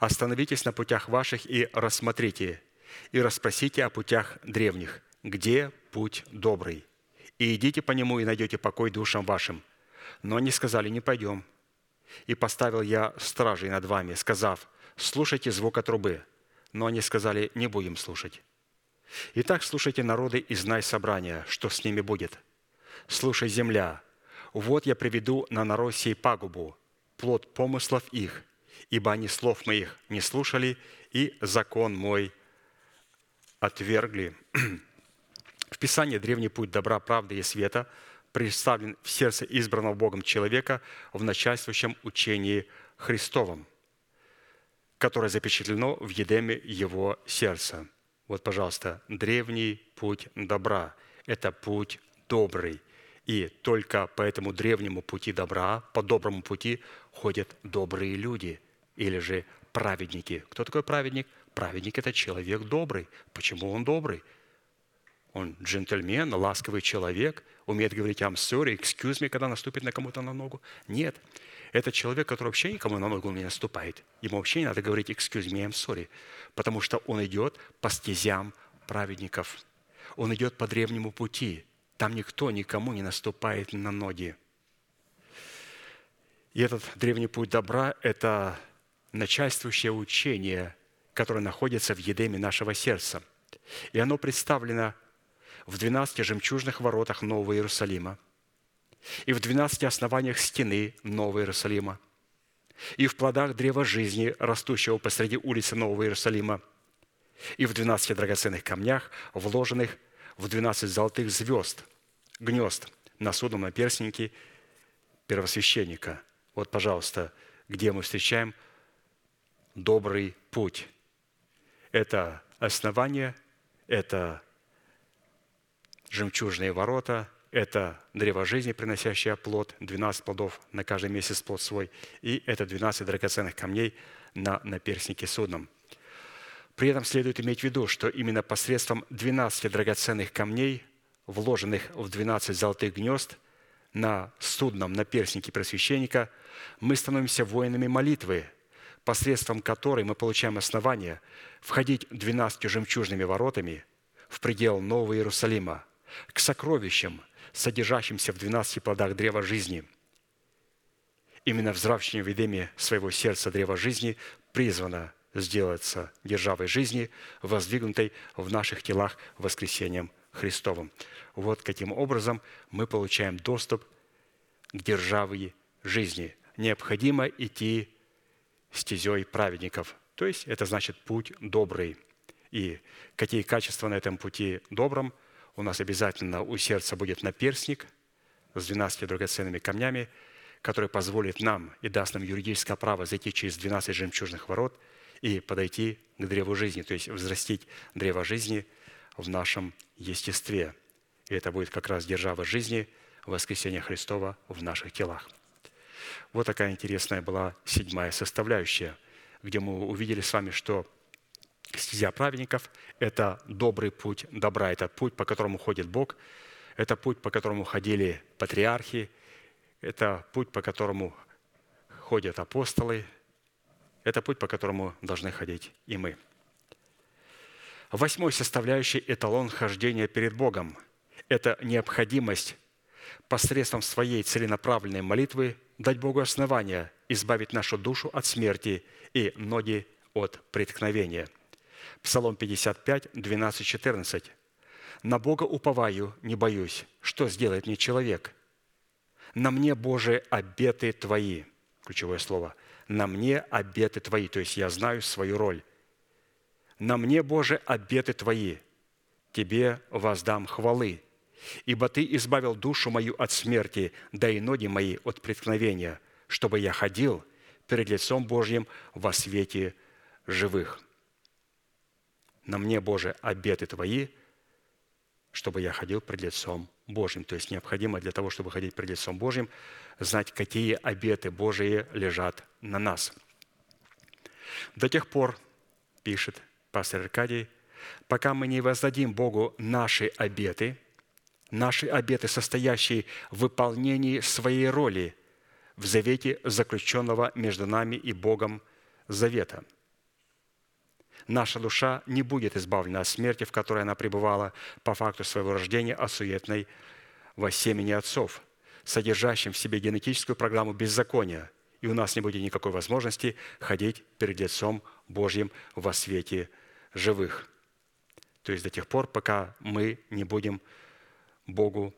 остановитесь на путях ваших и рассмотрите, и расспросите о путях древних, где путь добрый, и идите по нему, и найдете покой душам вашим». Но они сказали, не пойдем. И поставил я стражей над вами, сказав, слушайте звука трубы. Но они сказали, не будем слушать. Итак, слушайте народы и знай собрания, что с ними будет. Слушай, земля, вот я приведу на народ сей пагубу, плод помыслов их, ибо они слов моих не слушали, и закон мой отвергли». В Писании древний путь добра, правды и света представлен в сердце избранного Богом человека в начальствующем учении Христовом, которое запечатлено в едеме его сердца – вот, пожалуйста, древний путь добра – это путь добрый. И только по этому древнему пути добра, по доброму пути ходят добрые люди, или же праведники. Кто такой праведник? Праведник – это человек добрый. Почему он добрый? Он джентльмен, ласковый человек, умеет говорить «I'm sorry», «excuse me», когда наступит на кому-то на ногу. Нет, это человек, который вообще никому на ногу не наступает. Ему вообще не надо говорить «excuse me, I'm sorry», потому что он идет по стезям праведников. Он идет по древнему пути. Там никто никому не наступает на ноги. И этот древний путь добра – это начальствующее учение, которое находится в едеме нашего сердца. И оно представлено в 12 жемчужных воротах Нового Иерусалима, и в 12 основаниях стены Нового Иерусалима, и в плодах древа жизни, растущего посреди улицы Нового Иерусалима, и в 12 драгоценных камнях, вложенных в 12 золотых звезд, гнезд на судном наперстнике первосвященника. Вот, пожалуйста, где мы встречаем добрый путь. Это основание, это жемчужные ворота, это древо жизни, приносящее плод, 12 плодов на каждый месяц плод свой, и это 12 драгоценных камней на наперстнике судном. При этом следует иметь в виду, что именно посредством 12 драгоценных камней, вложенных в 12 золотых гнезд на судном наперстнике просвященника, мы становимся воинами молитвы, посредством которой мы получаем основание входить 12 жемчужными воротами в предел Нового Иерусалима, к сокровищам, содержащимся в 12 плодах древа жизни. Именно взращивание в Эдеме своего сердца древа жизни призвано сделаться державой жизни, воздвигнутой в наших телах воскресением Христовым. Вот каким образом мы получаем доступ к державе жизни. Необходимо идти стезей праведников. То есть это значит путь добрый. И какие качества на этом пути добром, у нас обязательно у сердца будет наперстник с 12 драгоценными камнями, который позволит нам и даст нам юридическое право зайти через 12 жемчужных ворот и подойти к древу жизни, то есть взрастить древо жизни в нашем естестве. И это будет как раз держава жизни, воскресения Христова в наших телах. Вот такая интересная была седьмая составляющая, где мы увидели с вами, что стезя праведников – это добрый путь добра, это путь, по которому ходит Бог, это путь, по которому ходили патриархи, это путь, по которому ходят апостолы, это путь, по которому должны ходить и мы. Восьмой составляющий – эталон хождения перед Богом. Это необходимость посредством своей целенаправленной молитвы дать Богу основания избавить нашу душу от смерти и ноги от преткновения. Псалом 55, 12, 14. «На Бога уповаю, не боюсь. Что сделает мне человек? На мне, Боже, обеты Твои». Ключевое слово. «На мне обеты Твои». То есть я знаю свою роль. «На мне, Боже, обеты Твои. Тебе воздам хвалы, Ибо Ты избавил душу мою от смерти, да и ноги мои от преткновения, чтобы я ходил перед лицом Божьим во свете живых. На мне, Боже, обеты Твои, чтобы я ходил пред лицом Божьим. То есть необходимо для того, чтобы ходить пред лицом Божьим, знать, какие обеты Божии лежат на нас. До тех пор, пишет пастор Аркадий, пока мы не воздадим Богу наши обеты – наши обеты, состоящие в выполнении своей роли в завете заключенного между нами и Богом завета. Наша душа не будет избавлена от смерти, в которой она пребывала по факту своего рождения осуетной во семени отцов, содержащим в себе генетическую программу беззакония, и у нас не будет никакой возможности ходить перед лицом Божьим во свете живых. То есть до тех пор, пока мы не будем Богу,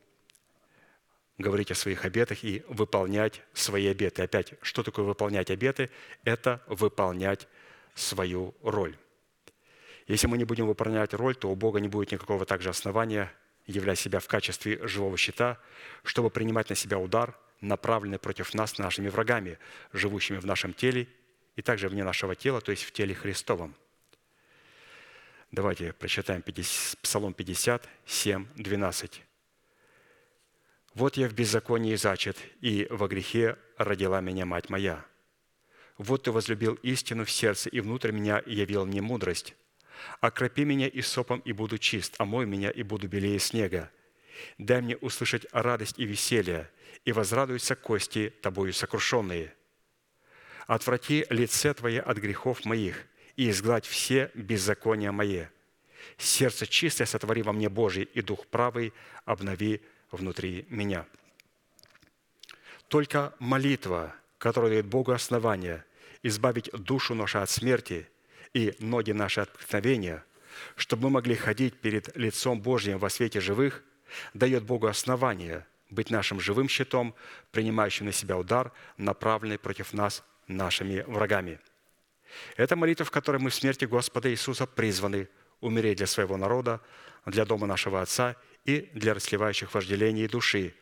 говорить о своих обетах и выполнять свои обеты. Опять, что такое выполнять обеты? Это выполнять свою роль. Если мы не будем выполнять роль, то у Бога не будет никакого также основания являть себя в качестве живого щита, чтобы принимать на себя удар, направленный против нас нашими врагами, живущими в нашем теле и также вне нашего тела, то есть в теле Христовом. Давайте прочитаем Псалом 50, 7, 12. Вот я в беззаконии зачат, и во грехе родила меня мать моя. вот Ты возлюбил истину в сердце, и внутрь меня явил мне мудрость. Окропи меня и сопом, и буду чист, омой меня, и буду белее снега. Дай мне услышать радость и веселье, и возрадуются кости Тобою сокрушенные. Отврати лице Твое от грехов моих, и изгладь все беззакония мои. Сердце чистое сотвори во мне Божий, и дух правый обнови внутри меня». Только молитва, которая дает Богу основание избавить душу нашу от смерти и ноги наши от преткновения, чтобы мы могли ходить перед лицом Божьим во свете живых, дает Богу основание быть нашим живым щитом, принимающим на себя удар, направленный против нас нашими врагами. Это молитва, в которой мы в смерти Господа Иисуса призваны умереть для своего народа, для дома нашего Отца и для расливающих вожделений души,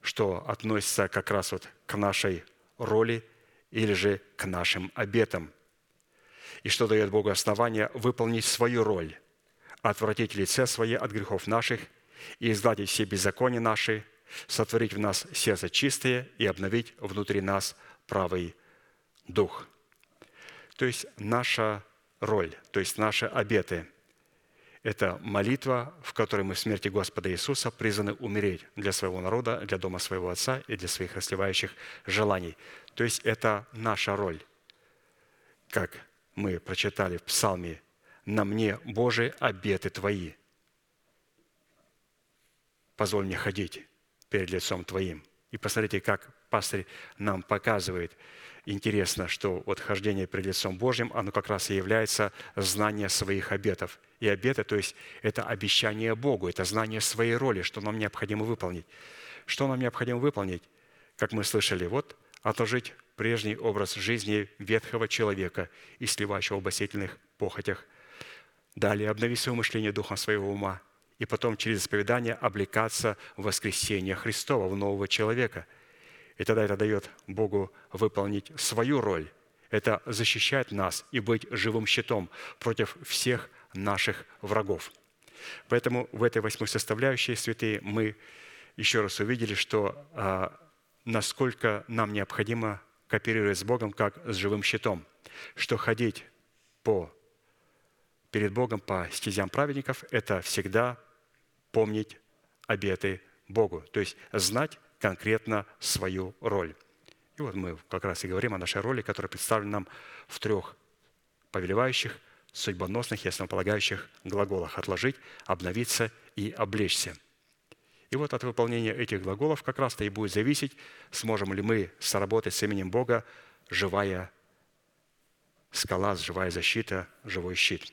что относится как раз вот к нашей роли или же к нашим обетам, и что дает Богу основание выполнить свою роль, отвратить лице свое от грехов наших и изгладить все беззакония наши, сотворить в нас сердце чистое и обновить внутри нас правый дух. То есть наша роль, то есть наши обеты – это молитва, в которой мы в смерти Господа Иисуса призваны умереть для своего народа, для дома своего Отца и для своих расливающих желаний. То есть это наша роль. Как мы прочитали в Псалме, «На мне, Божие, обеты Твои. Позволь мне ходить перед лицом Твоим». И посмотрите, как пастырь нам показывает – интересно, что вот хождение перед лицом Божьим, оно как раз и является знание своих обетов. И обеты, то есть это обещание Богу, это знание своей роли, что нам необходимо выполнить. Что нам необходимо выполнить? Как мы слышали, вот отложить прежний образ жизни ветхого человека и сливающего в басительных похотях. Далее обнови свое мышление духом своего ума, и потом через исповедание облекаться в воскресение Христова, в нового человека – и тогда это дает Богу выполнить свою роль. Это защищать нас и быть живым щитом против всех наших врагов. Поэтому в этой восьмой составляющей, святые, мы еще раз увидели, что а, насколько нам необходимо кооперировать с Богом как с живым щитом, что ходить по, перед Богом по стезям праведников – это всегда помнить обеты Богу, то есть знать конкретно свою роль. И вот мы как раз и говорим о нашей роли, которая представлена нам в трех повелевающих, судьбоносных и основополагающих глаголах «отложить», «обновиться» и «облечься». И вот от выполнения этих глаголов как раз-то и будет зависеть, сможем ли мы соработать с именем Бога живая скала, живая защита, живой щит.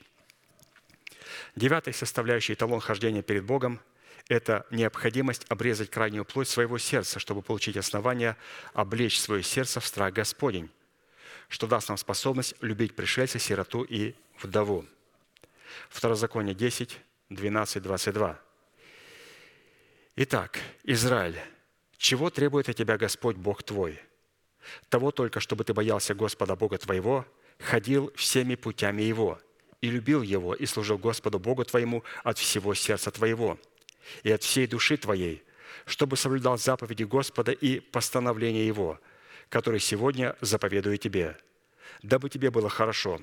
Девятый составляющий эталон хождения перед Богом – это необходимость обрезать крайнюю плоть своего сердца, чтобы получить основание облечь свое сердце в страх Господень, что даст нам способность любить пришельца, сироту и вдову. Второзаконие 10, 12, 22. Итак, Израиль, чего требует от тебя Господь Бог твой? Того только, чтобы ты боялся Господа Бога твоего, ходил всеми путями Его, и любил Его, и служил Господу Богу твоему от всего сердца твоего – и от всей души твоей, чтобы соблюдал заповеди Господа и постановления Его, которые сегодня заповедую тебе, дабы тебе было хорошо.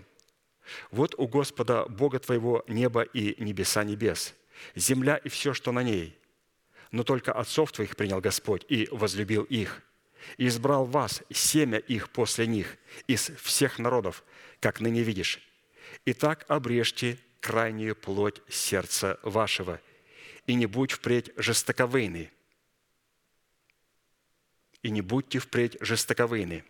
Вот у Господа Бога твоего небо и небеса небес, земля и все, что на ней. Но только отцов твоих принял Господь и возлюбил их, и избрал вас, семя их после них, из всех народов, как ныне видишь. Итак, обрежьте крайнюю плоть сердца вашего – и не будь впредь жестоковыйны. И не будьте впредь жестоковыйны.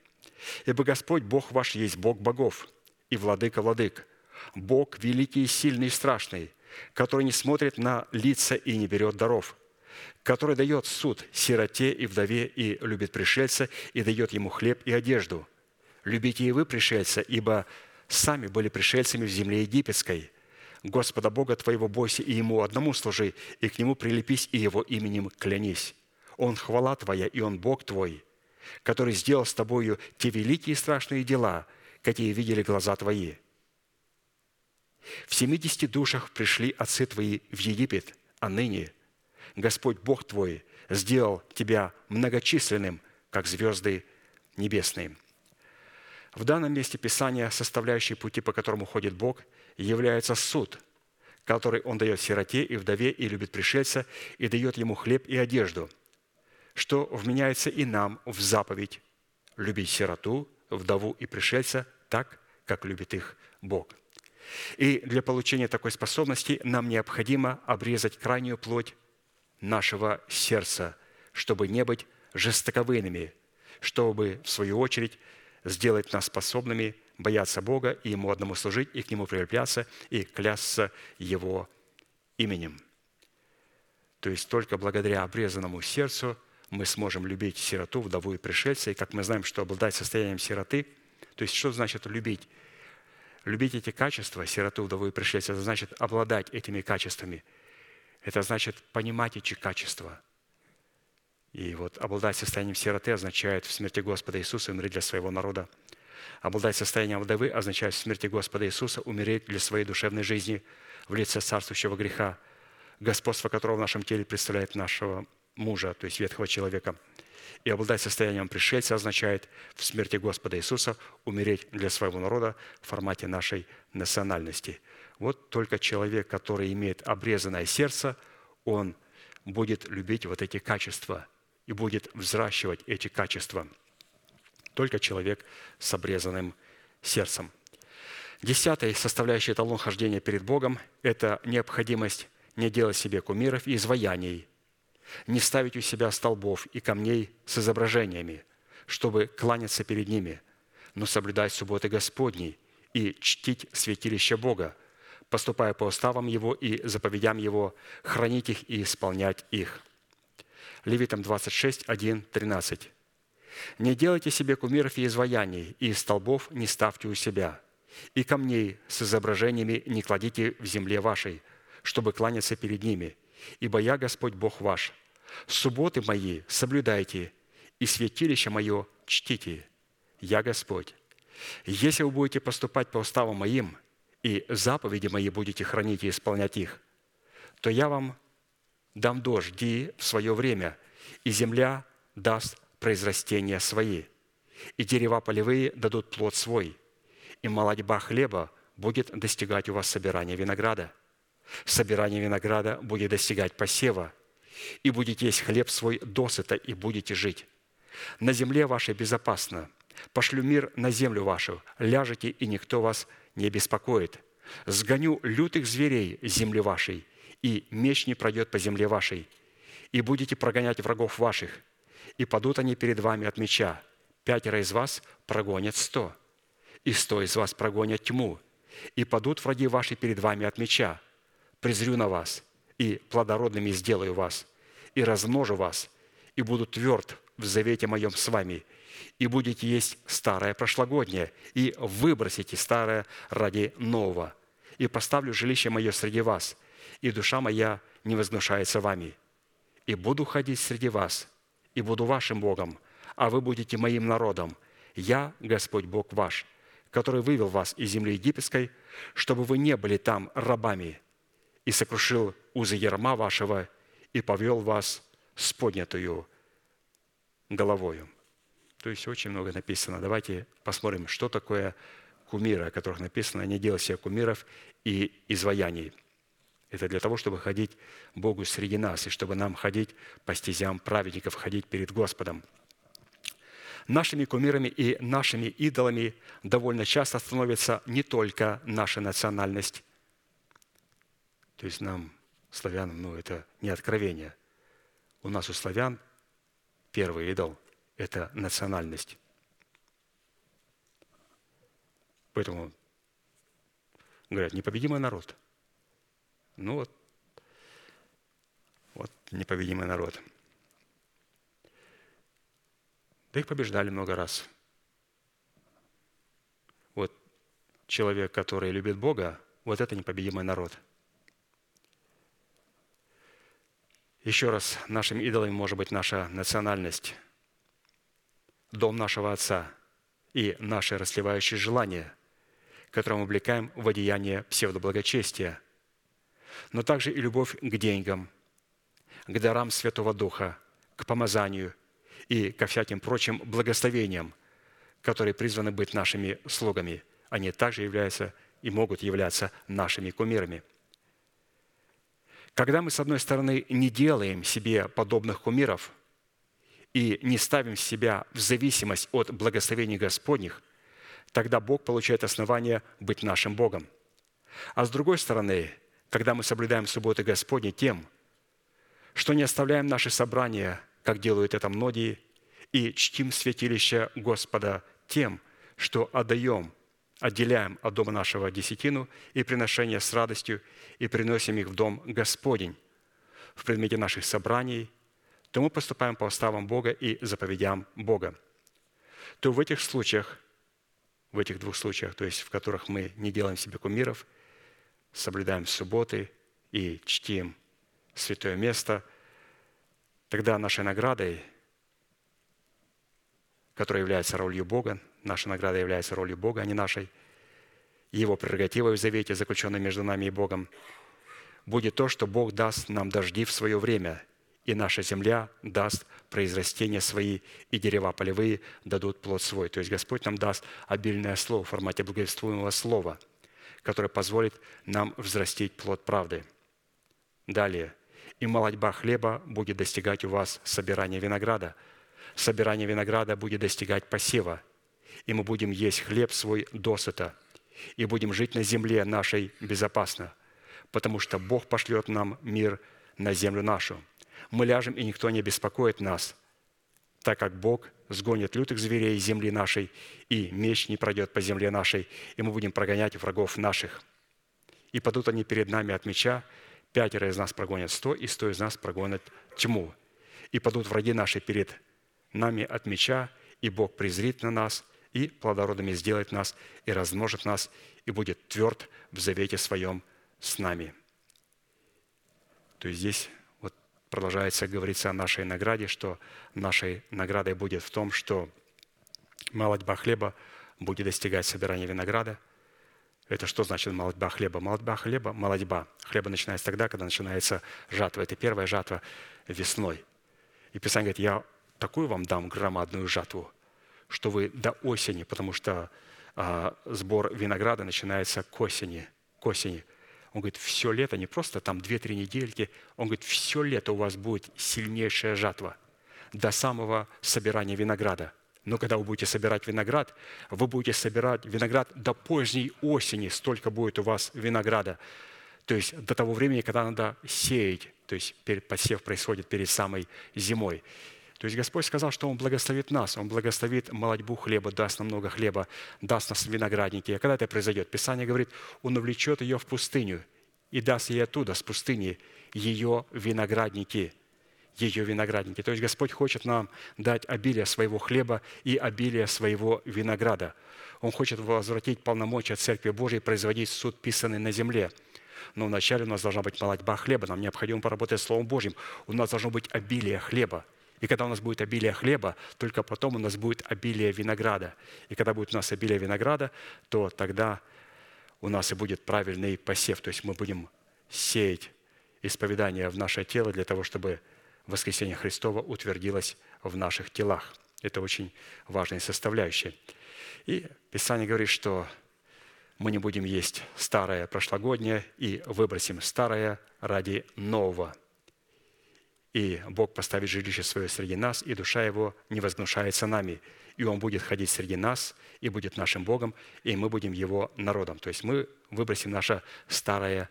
Ибо Господь Бог ваш есть Бог богов и владыка владык, Бог великий сильный и страшный, который не смотрит на лица и не берет даров, который дает суд сироте и вдове и любит пришельца и дает ему хлеб и одежду. Любите и вы пришельца, ибо сами были пришельцами в земле египетской – Господа Бога твоего бойся, и Ему одному служи, и к Нему прилепись, и Его именем клянись. Он хвала твоя, и Он Бог твой, который сделал с тобою те великие и страшные дела, какие видели глаза твои. В семидесяти душах пришли отцы твои в Египет, а ныне Господь Бог твой сделал тебя многочисленным, как звезды небесные. В данном месте Писания, составляющей пути, по которому ходит Бог, является суд, который Он дает сироте и вдове и любит пришельца, и дает ему хлеб и одежду, что вменяется и нам в заповедь любить сироту, вдову и пришельца так, как любит их Бог. И для получения такой способности нам необходимо обрезать крайнюю плоть нашего сердца, чтобы не быть жестоковыйными, чтобы, в свою очередь, сделать нас способными бояться Бога и Ему одному служить, и к Нему прилепляться, и клясться Его именем. То есть только благодаря обрезанному сердцу мы сможем любить сироту, вдову и пришельца. И как мы знаем, что обладать состоянием сироты, то есть что значит любить? Любить эти качества, сироту, вдову и пришельца, это значит обладать этими качествами. Это значит понимать эти качества. И вот обладать состоянием сироты означает в смерти Господа Иисуса умереть для своего народа. Обладать состоянием вдовы означает в смерти Господа Иисуса умереть для своей душевной жизни в лице царствующего греха, господство которого в нашем теле представляет нашего мужа, то есть ветхого человека. И обладать состоянием пришельца означает в смерти Господа Иисуса умереть для своего народа в формате нашей национальности. Вот только человек, который имеет обрезанное сердце, он будет любить вот эти качества и будет взращивать эти качества. Только человек с обрезанным сердцем. Десятый составляющий эталон хождения перед Богом – это необходимость не делать себе кумиров и изваяний – не ставить у себя столбов и камней с изображениями, чтобы кланяться перед ними, но соблюдать субботы Господней и чтить святилище Бога, поступая по уставам Его и заповедям Его, хранить их и исполнять их. Левитам 26, 1, 13. «Не делайте себе кумиров и изваяний, и столбов не ставьте у себя, и камней с изображениями не кладите в земле вашей, чтобы кланяться перед ними, ибо я Господь Бог ваш. Субботы мои соблюдайте, и святилище мое чтите. Я Господь. Если вы будете поступать по уставам моим, и заповеди мои будете хранить и исполнять их, то я вам дам дождь в свое время, и земля даст произрастения свои, и дерева полевые дадут плод свой, и молодьба хлеба будет достигать у вас собирания винограда – Собирание винограда будет достигать посева, и будете есть хлеб свой досыта, и будете жить. На земле вашей безопасно. Пошлю мир на землю вашу, ляжете, и никто вас не беспокоит. Сгоню лютых зверей земли вашей, и меч не пройдет по земле вашей. И будете прогонять врагов ваших, и падут они перед вами от меча. Пятеро из вас прогонят сто, и сто из вас прогонят тьму, и падут враги ваши перед вами от меча презрю на вас, и плодородными сделаю вас, и размножу вас, и буду тверд в завете моем с вами, и будете есть старое прошлогоднее, и выбросите старое ради нового, и поставлю жилище мое среди вас, и душа моя не возгнушается вами. И буду ходить среди вас, и буду вашим Богом, а вы будете моим народом. Я, Господь Бог ваш, который вывел вас из земли египетской, чтобы вы не были там рабами, и сокрушил узы ярма вашего и повел вас с поднятую головою». То есть очень много написано. Давайте посмотрим, что такое кумиры, о которых написано «Не делай себе кумиров и изваяний». Это для того, чтобы ходить Богу среди нас, и чтобы нам ходить по стезям праведников, ходить перед Господом. Нашими кумирами и нашими идолами довольно часто становится не только наша национальность, то есть нам, славянам, ну, это не откровение. У нас, у славян, первый идол – это национальность. Поэтому говорят, непобедимый народ. Ну вот, вот непобедимый народ. Да их побеждали много раз. Вот человек, который любит Бога, вот это непобедимый народ – Еще раз, нашими идолами может быть наша национальность, дом нашего Отца и наши расливающие желания, которые мы облекаем в одеяние псевдоблагочестия, но также и любовь к деньгам, к дарам Святого Духа, к помазанию и ко всяким прочим благословениям, которые призваны быть нашими слугами. Они также являются и могут являться нашими кумирами. Когда мы, с одной стороны, не делаем себе подобных кумиров и не ставим себя в зависимость от благословений Господних, тогда Бог получает основание быть нашим Богом. А с другой стороны, когда мы соблюдаем субботы Господни тем, что не оставляем наши собрания, как делают это многие, и чтим святилище Господа тем, что отдаем, отделяем от дома нашего десятину и приношения с радостью и приносим их в дом Господень в предмете наших собраний, то мы поступаем по уставам Бога и заповедям Бога. То в этих случаях, в этих двух случаях, то есть в которых мы не делаем себе кумиров, соблюдаем субботы и чтим святое место, тогда нашей наградой – которая является ролью Бога, наша награда является ролью Бога, а не нашей, Его прерогативой в завете, заключенной между нами и Богом, будет то, что Бог даст нам дожди в свое время, и наша земля даст произрастения свои, и дерева полевые дадут плод свой. То есть Господь нам даст обильное слово в формате благовествуемого слова, которое позволит нам взрастить плод правды. Далее. «И молодьба хлеба будет достигать у вас собирания винограда, собирание винограда будет достигать посева, и мы будем есть хлеб свой досыта, и будем жить на земле нашей безопасно, потому что Бог пошлет нам мир на землю нашу. Мы ляжем, и никто не беспокоит нас, так как Бог сгонит лютых зверей земли нашей, и меч не пройдет по земле нашей, и мы будем прогонять врагов наших. И падут они перед нами от меча, пятеро из нас прогонят сто, и сто из нас прогонят тьму. И падут враги наши перед нами от меча, и Бог презрит на нас, и плодородными сделает нас, и размножит нас, и будет тверд в завете своем с нами». То есть здесь продолжается говориться о нашей награде, что нашей наградой будет в том, что молодьба хлеба будет достигать собирания винограда. Это что значит молодьба хлеба? Молодьба хлеба, молодьба. Хлеба начинается тогда, когда начинается жатва. Это первая жатва весной. И Писание говорит, я такую вам дам громадную жатву, что вы до осени, потому что а, сбор винограда начинается к осени, к осени. Он говорит, все лето, не просто там 2-3 недельки, он говорит, все лето у вас будет сильнейшая жатва до самого собирания винограда. Но когда вы будете собирать виноград, вы будете собирать виноград до поздней осени, столько будет у вас винограда. То есть до того времени, когда надо сеять, то есть посев происходит перед самой зимой. То есть Господь сказал, что Он благословит нас, Он благословит молодьбу хлеба, даст нам много хлеба, даст нас виноградники. А когда это произойдет? Писание говорит, Он увлечет ее в пустыню и даст ей оттуда, с пустыни, ее виноградники – ее виноградники. То есть Господь хочет нам дать обилие своего хлеба и обилие своего винограда. Он хочет возвратить полномочия Церкви Божией производить суд, писанный на земле. Но вначале у нас должна быть молодьба хлеба, нам необходимо поработать Словом Божьим. У нас должно быть обилие хлеба. И когда у нас будет обилие хлеба, только потом у нас будет обилие винограда. И когда будет у нас обилие винограда, то тогда у нас и будет правильный посев. То есть мы будем сеять исповедание в наше тело для того, чтобы воскресение Христова утвердилось в наших телах. Это очень важная составляющая. И Писание говорит, что мы не будем есть старое прошлогоднее и выбросим старое ради нового – и Бог поставит жилище свое среди нас, и душа Его не возгнушается нами. И Он будет ходить среди нас, и будет нашим Богом, и мы будем Его народом. То есть мы выбросим наше старое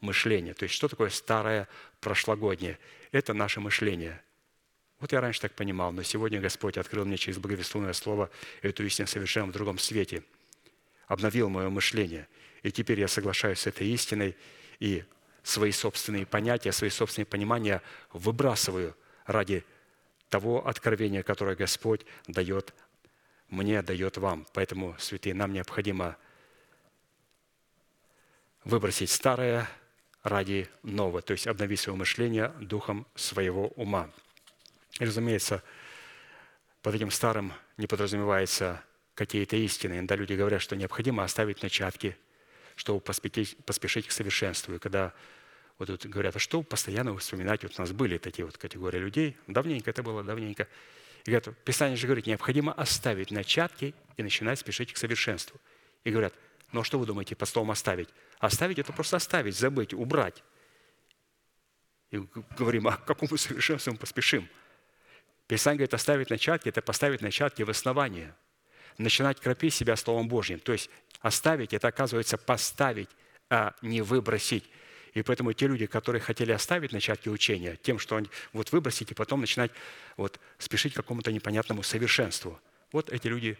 мышление. То есть что такое старое прошлогоднее? Это наше мышление. Вот я раньше так понимал, но сегодня Господь открыл мне через благовествуемое слово эту истину совершенно в другом свете. Обновил мое мышление. И теперь я соглашаюсь с этой истиной и свои собственные понятия, свои собственные понимания выбрасываю ради того откровения, которое Господь дает мне, дает вам. Поэтому, святые, нам необходимо выбросить старое ради нового, то есть обновить свое мышление духом своего ума. И, разумеется, под этим старым не подразумевается какие-то истины. Иногда люди говорят, что необходимо оставить начатки – чтобы поспешить, поспешить к совершенству. И когда вот тут говорят, а что постоянно вспоминать, вот у нас были такие вот категории людей, давненько это было, давненько. И говорят, Писание же говорит, необходимо оставить начатки и начинать спешить к совершенству. И говорят, ну а что вы думаете по словам оставить? Оставить – это просто оставить, забыть, убрать. И говорим, а к какому совершенству мы поспешим? Писание говорит, оставить начатки – это поставить начатки в основание. Начинать кропить себя Словом Божьим. То есть оставить – это, оказывается, поставить, а не выбросить. И поэтому те люди, которые хотели оставить начатки учения, тем, что они вот выбросить и потом начинать вот спешить к какому-то непонятному совершенству. Вот эти люди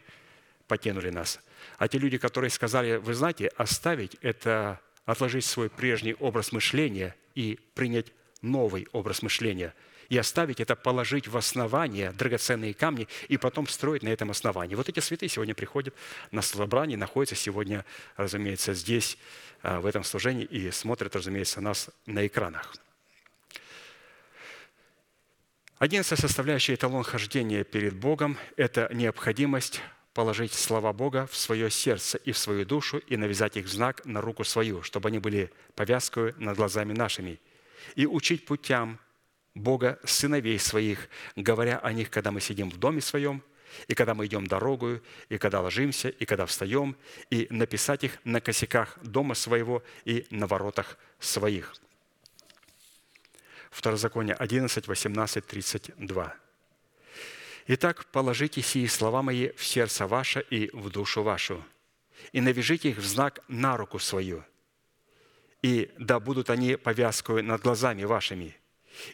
покинули нас. А те люди, которые сказали, вы знаете, оставить – это отложить свой прежний образ мышления и принять новый образ мышления. И оставить это, положить в основание драгоценные камни и потом строить на этом основании. Вот эти святые сегодня приходят на собрание, находятся сегодня, разумеется, здесь, а, в этом служении и смотрят, разумеется, нас на экранах. Одиннадцатая составляющая эталон хождения перед Богом – это необходимость положить слова Бога в свое сердце и в свою душу и навязать их в знак на руку свою, чтобы они были повязкой над глазами нашими – и учить путям Бога сыновей своих, говоря о них, когда мы сидим в доме своем, и когда мы идем дорогою, и когда ложимся, и когда встаем, и написать их на косяках дома своего и на воротах своих». Второзаконие 11, 18, 32. «Итак, положите сии слова мои в сердце ваше и в душу вашу, и навяжите их в знак на руку свою, и да будут они повязкою над глазами вашими,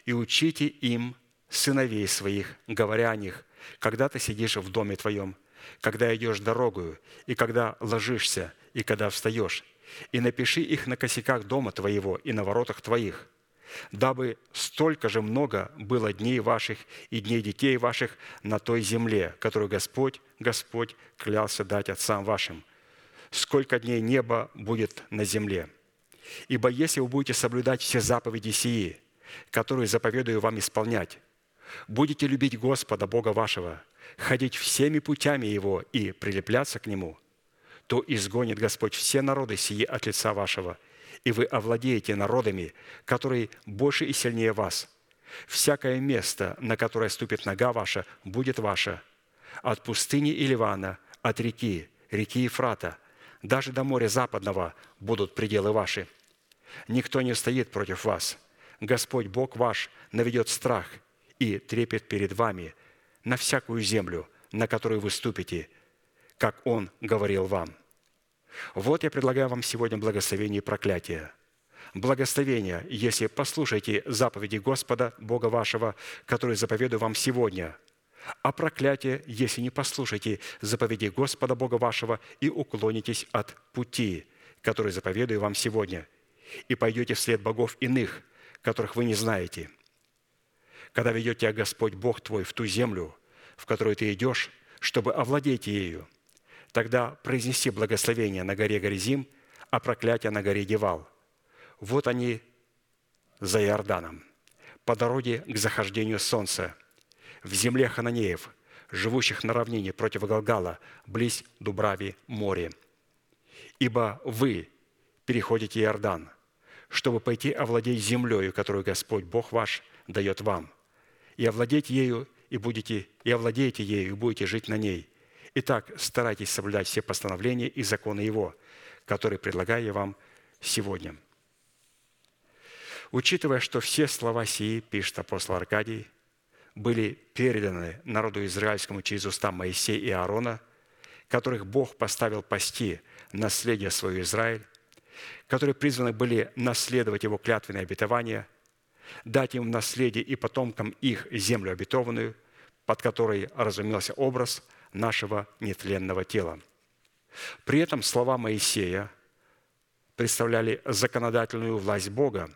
и учите им сыновей своих, говоря о них, когда ты сидишь в доме твоем, когда идешь дорогою, и когда ложишься, и когда встаешь, и напиши их на косяках дома твоего и на воротах твоих, дабы столько же много было дней ваших и дней детей ваших на той земле, которую Господь, Господь клялся дать отцам вашим. Сколько дней неба будет на земле – Ибо если вы будете соблюдать все заповеди сии, которые заповедую вам исполнять, будете любить Господа, Бога вашего, ходить всеми путями Его и прилепляться к Нему, то изгонит Господь все народы сии от лица вашего, и вы овладеете народами, которые больше и сильнее вас. Всякое место, на которое ступит нога ваша, будет ваше. От пустыни и Ливана, от реки, реки Ефрата, даже до моря западного будут пределы ваши – Никто не стоит против вас. Господь Бог ваш наведет страх и трепет перед вами на всякую землю, на которую вы ступите, как Он говорил вам. Вот я предлагаю вам сегодня благословение и проклятие. Благословение, если послушаете заповеди Господа, Бога вашего, которые заповедую вам сегодня – а проклятие, если не послушаете заповеди Господа Бога вашего и уклонитесь от пути, который заповедую вам сегодня – и пойдете вслед богов иных, которых вы не знаете. Когда ведет тебя Господь Бог твой в ту землю, в которую ты идешь, чтобы овладеть ею, тогда произнеси благословение на горе Горизим, а проклятие на горе Девал. Вот они за Иорданом, по дороге к захождению солнца, в земле Хананеев, живущих на равнине против Галгала, близ Дубрави море. Ибо вы переходите Иордан – чтобы пойти овладеть землею, которую Господь Бог ваш дает вам. И овладеть ею, и, будете, и овладеете ею, и будете жить на ней. Итак, старайтесь соблюдать все постановления и законы Его, которые предлагаю я вам сегодня. Учитывая, что все слова сии, пишет апостол Аркадий, были переданы народу израильскому через уста Моисея и Аарона, которых Бог поставил пасти наследие свое Израиль, которые призваны были наследовать его клятвенные обетования, дать им в наследие и потомкам их землю обетованную, под которой разумелся образ нашего нетленного тела. При этом слова Моисея представляли законодательную власть Бога,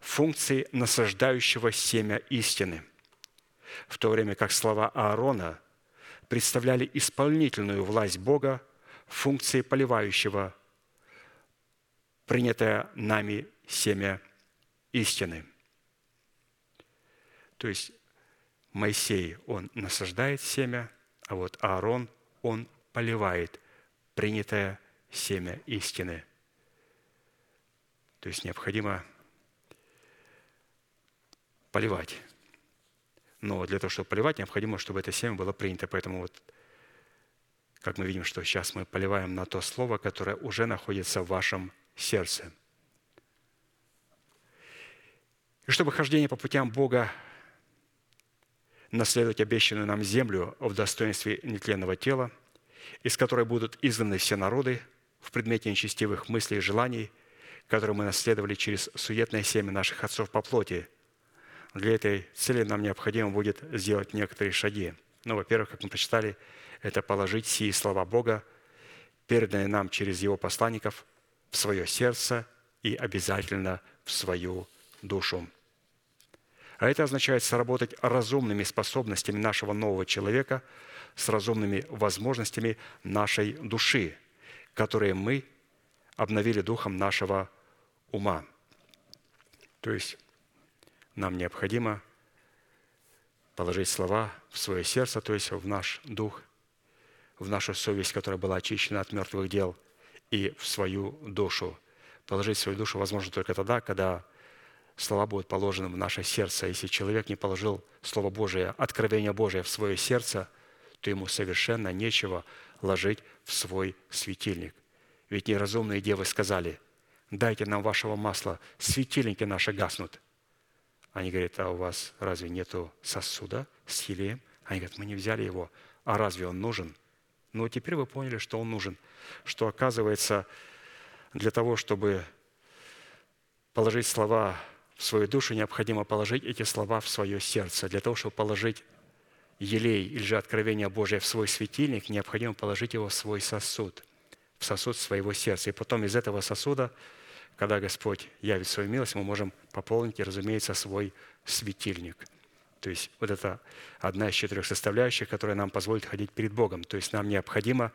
функции насаждающего семя истины, в то время как слова Аарона представляли исполнительную власть Бога, функции поливающего принятое нами семя истины. То есть Моисей, он насаждает семя, а вот Аарон, он поливает принятое семя истины. То есть необходимо поливать. Но для того, чтобы поливать, необходимо, чтобы это семя было принято. Поэтому вот, как мы видим, что сейчас мы поливаем на то слово, которое уже находится в вашем сердце. И чтобы хождение по путям Бога наследовать обещанную нам землю в достоинстве нетленного тела, из которой будут изгнаны все народы в предмете нечестивых мыслей и желаний, которые мы наследовали через суетное семя наших отцов по плоти. Для этой цели нам необходимо будет сделать некоторые шаги. Ну, во-первых, как мы прочитали, это положить сии слова Бога, переданные нам через Его посланников, в свое сердце и обязательно в свою душу. А это означает сработать разумными способностями нашего нового человека с разумными возможностями нашей души, которые мы обновили духом нашего ума. То есть нам необходимо положить слова в свое сердце, то есть в наш дух, в нашу совесть, которая была очищена от мертвых дел, и в свою душу. Положить свою душу возможно только тогда, когда слова будут положены в наше сердце. Если человек не положил Слово Божие, откровение Божие в свое сердце, то ему совершенно нечего ложить в свой светильник. Ведь неразумные девы сказали, дайте нам вашего масла, светильники наши гаснут. Они говорят, а у вас разве нету сосуда с хилием? Они говорят, мы не взяли его. А разве он нужен? Ну, теперь вы поняли, что он нужен. Что, оказывается, для того, чтобы положить слова в свою душу, необходимо положить эти слова в свое сердце. Для того, чтобы положить елей или же откровение Божие в свой светильник, необходимо положить его в свой сосуд, в сосуд своего сердца. И потом из этого сосуда, когда Господь явит свою милость, мы можем пополнить, разумеется, свой светильник. То есть вот это одна из четырех составляющих, которая нам позволит ходить перед Богом. То есть нам необходимо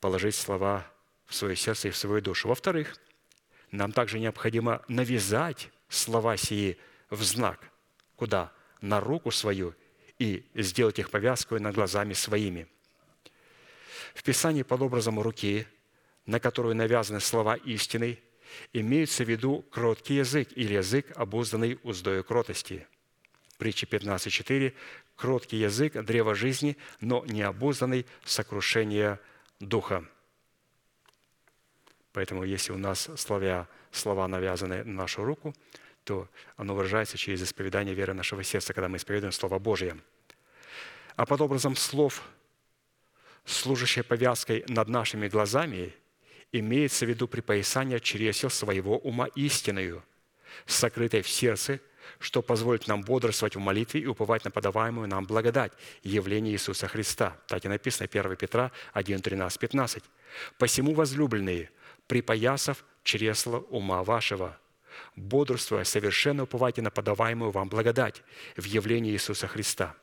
положить слова в свое сердце и в свою душу. Во-вторых, нам также необходимо навязать слова сии в знак. Куда? На руку свою и сделать их повязкой над глазами своими. В Писании под образом руки, на которую навязаны слова истины, имеется в виду кроткий язык или язык, обузданный уздою кротости. Притча 15.4. «Кроткий язык – древо жизни, но не обузданный сокрушение духа». Поэтому если у нас слова, слова навязаны на нашу руку, то оно выражается через исповедание веры нашего сердца, когда мы исповедуем Слово Божие. А под образом слов, служащее повязкой над нашими глазами, имеется в виду припоясание чресел своего ума истинную, сокрытой в сердце, что позволит нам бодрствовать в молитве и уповать на подаваемую нам благодать, явление Иисуса Христа. Так и написано 1 Петра 1, 13, 15. «Посему, возлюбленные, припоясав чресло ума вашего, бодрствуя, совершенно уповайте на подаваемую вам благодать в явлении Иисуса Христа.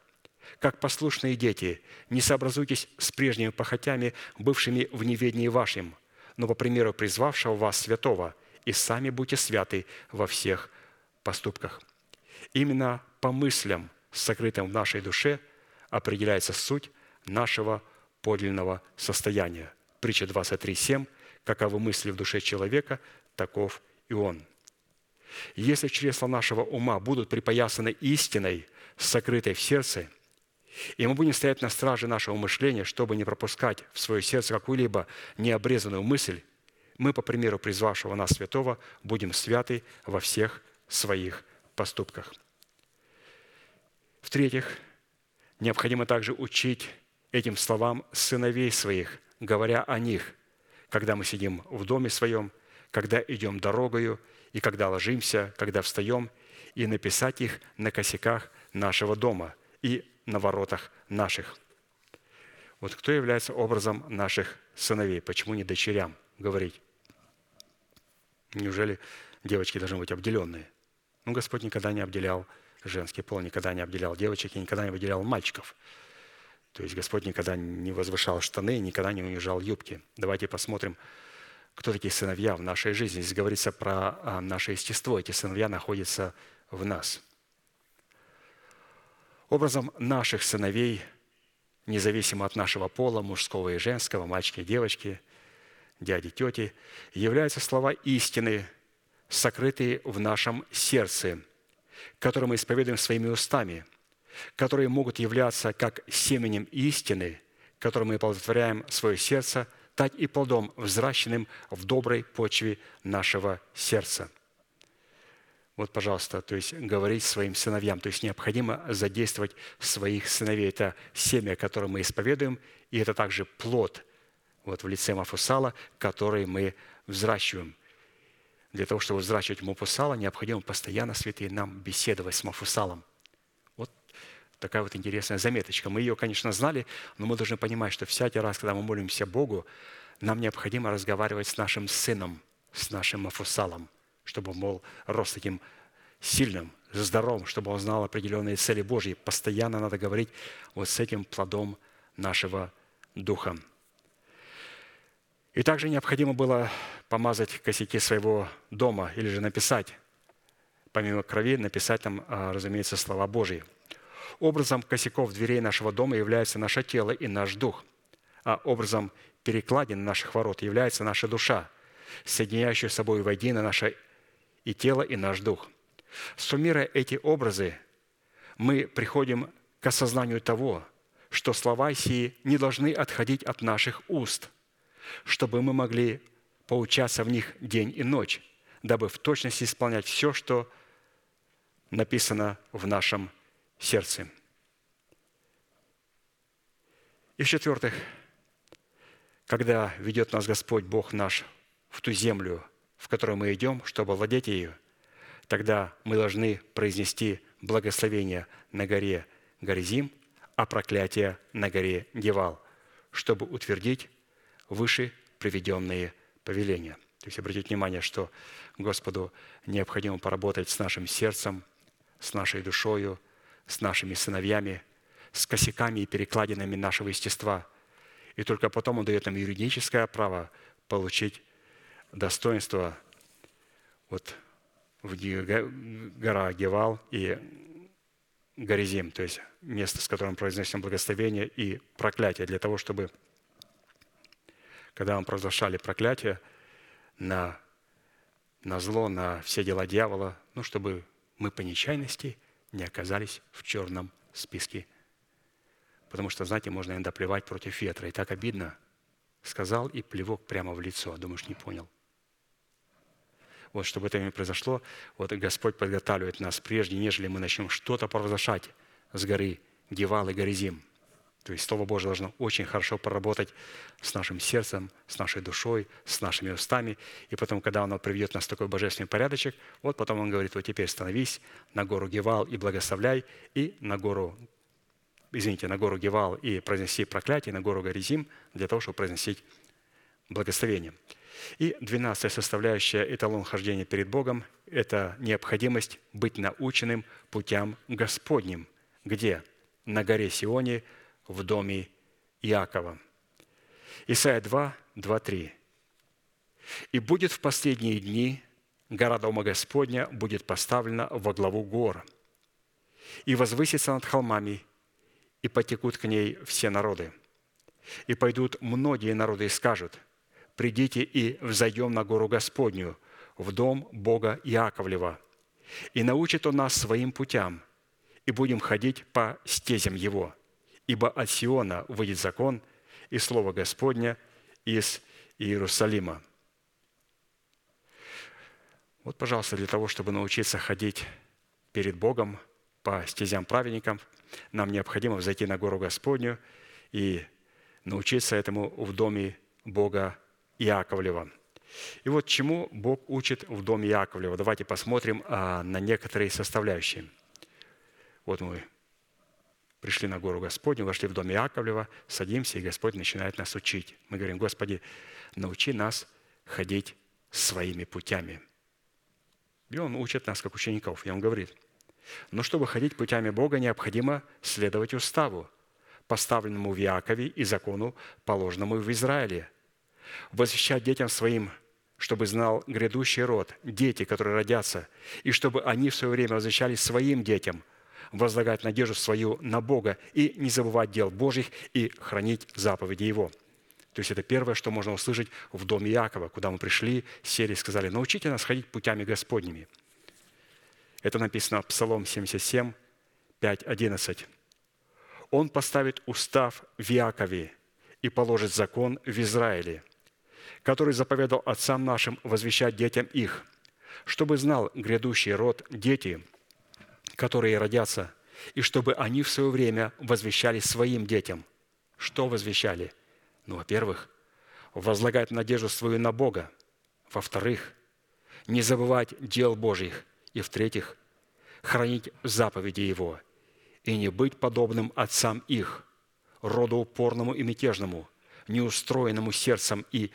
Как послушные дети, не сообразуйтесь с прежними похотями, бывшими в неведении вашим, но по примеру призвавшего вас святого, и сами будьте святы во всех поступках. Именно по мыслям, сокрытым в нашей душе, определяется суть нашего подлинного состояния. Притча 23.7 каковы мысли в душе человека, таков и он. Если чресла нашего ума будут припоясаны истиной, сокрытой в сердце, и мы будем стоять на страже нашего мышления, чтобы не пропускать в свое сердце какую-либо необрезанную мысль, мы, по примеру призвавшего нас святого, будем святы во всех своих поступках. В-третьих, необходимо также учить этим словам сыновей своих, говоря о них – когда мы сидим в доме своем, когда идем дорогою, и когда ложимся, когда встаем, и написать их на косяках нашего дома и на воротах наших. Вот кто является образом наших сыновей? Почему не дочерям говорить? Неужели девочки должны быть обделенные? Ну, Господь никогда не обделял женский пол, никогда не обделял девочек и никогда не выделял мальчиков – то есть Господь никогда не возвышал штаны, никогда не унижал юбки. Давайте посмотрим, кто такие сыновья в нашей жизни. Здесь говорится про а, наше естество. Эти сыновья находятся в нас. Образом наших сыновей, независимо от нашего пола, мужского и женского, мальчики и девочки, дяди, тети, являются слова истины, сокрытые в нашем сердце, которые мы исповедуем своими устами – которые могут являться как семенем истины, которым мы оплодотворяем свое сердце, так и плодом, взращенным в доброй почве нашего сердца. Вот, пожалуйста, то есть говорить своим сыновьям. То есть необходимо задействовать своих сыновей. Это семя, которое мы исповедуем, и это также плод вот в лице Мафусала, который мы взращиваем. Для того, чтобы взращивать Мафусала, необходимо постоянно, святые, нам беседовать с Мафусалом. Вот такая вот интересная заметочка. Мы ее, конечно, знали, но мы должны понимать, что всякий раз, когда мы молимся Богу, нам необходимо разговаривать с нашим сыном, с нашим Мафусалом – чтобы он был рос таким сильным, здоровым, чтобы он знал определенные цели Божьи. Постоянно надо говорить вот с этим плодом нашего духа. И также необходимо было помазать косяки своего дома или же написать, помимо крови, написать там, а, разумеется, слова Божьи. Образом косяков дверей нашего дома является наше тело и наш дух, а образом перекладин наших ворот является наша душа, соединяющая с собой воедино наше и тело, и наш дух. Суммируя эти образы, мы приходим к осознанию того, что слова сии не должны отходить от наших уст, чтобы мы могли поучаться в них день и ночь, дабы в точности исполнять все, что написано в нашем сердце. И в-четвертых, когда ведет нас Господь Бог наш в ту землю, в которую мы идем, чтобы владеть ею, тогда мы должны произнести благословение на горе Горизим, а проклятие на горе Гевал, чтобы утвердить выше приведенные повеления. То есть обратите внимание, что Господу необходимо поработать с нашим сердцем, с нашей душою, с нашими сыновьями, с косяками и перекладинами нашего естества. И только потом Он дает нам юридическое право получить достоинство вот в гора Гевал и Горизим, то есть место, с которым произносим благословение и проклятие, для того, чтобы, когда мы провозглашали проклятие на, на зло, на все дела дьявола, ну, чтобы мы по нечаянности не оказались в черном списке. Потому что, знаете, можно иногда плевать против ветра. И так обидно. Сказал и плевок прямо в лицо. Думаешь, не понял. Вот, чтобы это не произошло, вот Господь подготавливает нас прежде, нежели мы начнем что-то провозглашать с горы Гевал и Горизим. То есть Слово Божье должно очень хорошо поработать с нашим сердцем, с нашей душой, с нашими устами. И потом, когда оно приведет нас в такой божественный порядочек, вот потом он говорит, вот теперь становись на гору Гевал и благословляй, и на гору, извините, на гору Гевал и произнеси проклятие, на гору Горизим, для того, чтобы произносить благословение. И двенадцатая составляющая эталон хождения перед Богом – это необходимость быть наученным путям Господним. Где? На горе Сионе, в доме Иакова. Исайя 2, 2, 3. «И будет в последние дни гора Дома Господня будет поставлена во главу гор, и возвысится над холмами, и потекут к ней все народы. И пойдут многие народы и скажут – придите и взойдем на гору Господню, в дом Бога Иаковлева. И научит Он нас своим путям, и будем ходить по стезям Его. Ибо от Сиона выйдет закон и Слово Господня из Иерусалима». Вот, пожалуйста, для того, чтобы научиться ходить перед Богом по стезям праведникам, нам необходимо взойти на гору Господню и научиться этому в доме Бога Иаковлева. И вот чему Бог учит в доме Яковлева. Давайте посмотрим а, на некоторые составляющие. Вот мы пришли на гору Господню, вошли в дом Яковлева, садимся, и Господь начинает нас учить. Мы говорим, Господи, научи нас ходить своими путями. И Он учит нас, как учеников. И Он говорит, но чтобы ходить путями Бога, необходимо следовать уставу, поставленному в Якове и закону, положенному в Израиле – возвещать детям своим, чтобы знал грядущий род, дети, которые родятся, и чтобы они в свое время возвещали своим детям, возлагать надежду свою на Бога и не забывать дел Божьих и хранить заповеди Его. То есть это первое, что можно услышать в доме Якова, куда мы пришли, сели и сказали, научите нас ходить путями Господними. Это написано в Псалом 77, 5.11. Он поставит устав в Иакове и положит закон в Израиле, который заповедал отцам нашим возвещать детям их, чтобы знал грядущий род дети, которые родятся, и чтобы они в свое время возвещали своим детям. Что возвещали? Ну, во-первых, возлагать надежду свою на Бога. Во-вторых, не забывать дел Божьих. И в-третьих, хранить заповеди Его и не быть подобным отцам их, роду упорному и мятежному, неустроенному сердцем и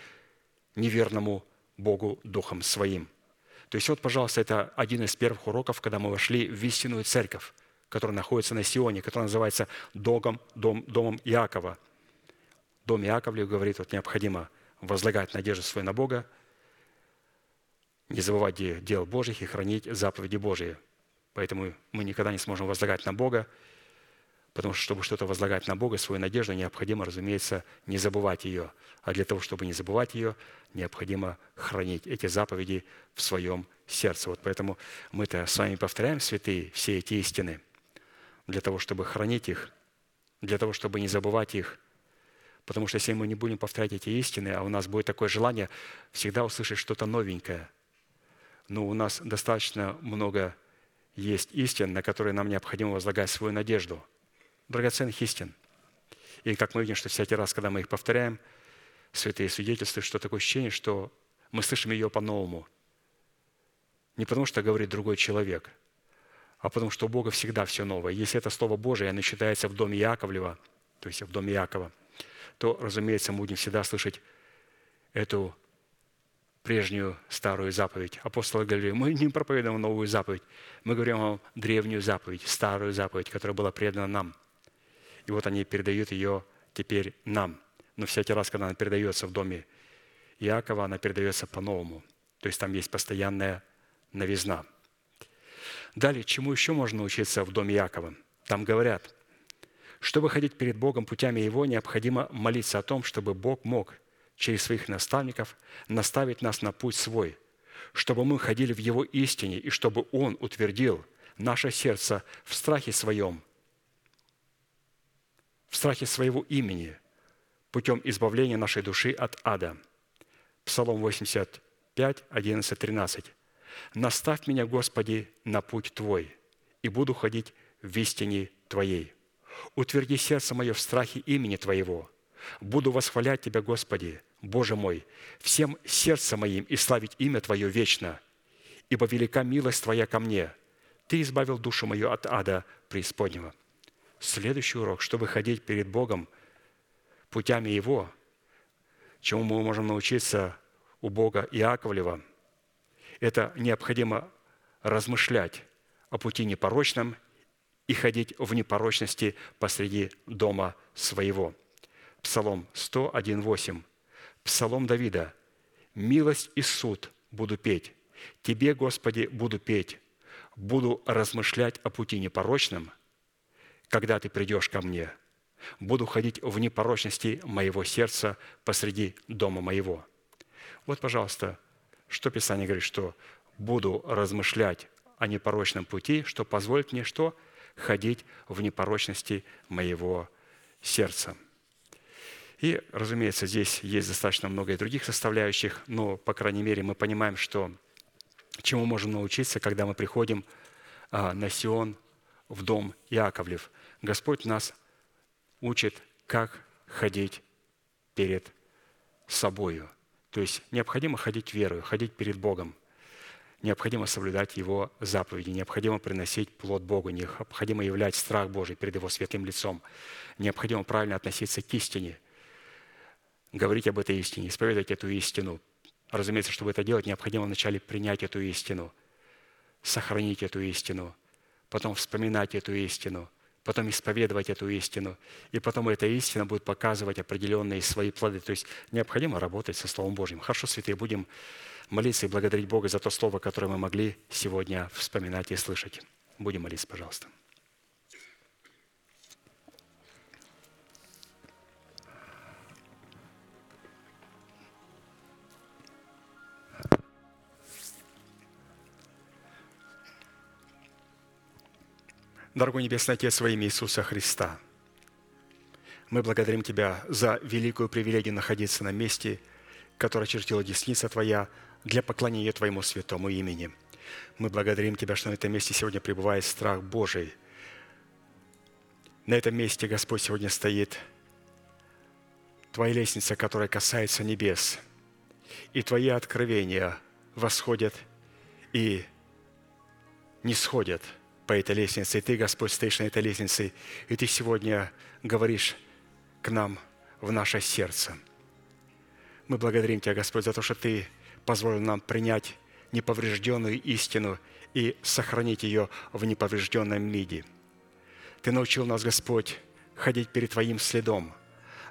неверному Богу Духом Своим. То есть вот, пожалуйста, это один из первых уроков, когда мы вошли в истинную церковь, которая находится на Сионе, которая называется Догом, дом, Домом Иакова. Дом Иаковлев говорит, вот необходимо возлагать надежду свою на Бога, не забывать дел Божьих и хранить заповеди Божьи. Поэтому мы никогда не сможем возлагать на Бога, потому что, чтобы что-то возлагать на Бога, свою надежду, необходимо, разумеется, не забывать ее. А для того, чтобы не забывать ее, необходимо хранить эти заповеди в своем сердце. Вот поэтому мы-то с вами повторяем, святые, все эти истины, для того, чтобы хранить их, для того, чтобы не забывать их. Потому что если мы не будем повторять эти истины, а у нас будет такое желание всегда услышать что-то новенькое, ну, у нас достаточно много есть истин, на которые нам необходимо возлагать свою надежду. Драгоценных истин. И как мы видим, что всякий раз, когда мы их повторяем, святые свидетельства, что такое ощущение, что мы слышим ее по-новому. Не потому, что говорит другой человек, а потому, что у Бога всегда все новое. Если это Слово Божие, оно читается в доме Яковлева, то есть в доме Якова, то, разумеется, мы будем всегда слышать эту прежнюю старую заповедь. Апостолы говорили, мы не проповедуем новую заповедь, мы говорим о древнюю заповедь, старую заповедь, которая была предана нам. И вот они передают ее теперь нам. Но всякий раз, когда она передается в доме Иакова, она передается по-новому. То есть там есть постоянная новизна. Далее, чему еще можно научиться в доме Иакова? Там говорят, чтобы ходить перед Богом путями Его, необходимо молиться о том, чтобы Бог мог через своих наставников наставить нас на путь свой, чтобы мы ходили в Его истине и чтобы Он утвердил наше сердце в страхе своем, в страхе своего имени, путем избавления нашей души от ада. Псалом 85, 11, 13. «Наставь меня, Господи, на путь Твой, и буду ходить в истине Твоей. Утверди сердце мое в страхе имени Твоего. Буду восхвалять Тебя, Господи, Боже мой, всем сердцем моим и славить имя Твое вечно, ибо велика милость Твоя ко мне. Ты избавил душу мою от ада преисподнего». Следующий урок, чтобы ходить перед Богом путями Его, чему мы можем научиться у Бога Иаковлева, это необходимо размышлять о пути непорочном и ходить в непорочности посреди дома своего. Псалом 101.8. Псалом Давида. «Милость и суд буду петь. Тебе, Господи, буду петь. Буду размышлять о пути непорочном, когда Ты придешь ко мне. Буду ходить в непорочности моего сердца посреди дома моего». Вот, пожалуйста, что Писание говорит, что буду размышлять о непорочном пути, что позволит мне что? Ходить в непорочности моего сердца. И, разумеется, здесь есть достаточно много и других составляющих, но, по крайней мере, мы понимаем, что чему можем научиться, когда мы приходим а, на Сион, в дом Яковлев. Господь нас учит, как ходить перед собою. То есть необходимо ходить верою, ходить перед Богом. Необходимо соблюдать Его заповеди, необходимо приносить плод Богу, необходимо являть страх Божий перед Его святым лицом. Необходимо правильно относиться к истине – говорить об этой истине, исповедовать эту истину. Разумеется, чтобы это делать, необходимо вначале принять эту истину, сохранить эту истину, потом вспоминать эту истину, потом исповедовать эту истину, и потом эта истина будет показывать определенные свои плоды. То есть необходимо работать со Словом Божьим. Хорошо, святые, будем молиться и благодарить Бога за то Слово, которое мы могли сегодня вспоминать и слышать. Будем молиться, пожалуйста. Дорогой Небесный Отец, во имя Иисуса Христа, мы благодарим Тебя за великую привилегию находиться на месте, которое чертила десница Твоя для поклонения Твоему святому имени. Мы благодарим Тебя, что на этом месте сегодня пребывает страх Божий. На этом месте, Господь, сегодня стоит Твоя лестница, которая касается небес, и Твои откровения восходят и не сходят по этой лестнице. И Ты, Господь, стоишь на этой лестнице, и Ты сегодня говоришь к нам в наше сердце. Мы благодарим Тебя, Господь, за то, что Ты позволил нам принять неповрежденную истину и сохранить ее в неповрежденном виде. Ты научил нас, Господь, ходить перед Твоим следом.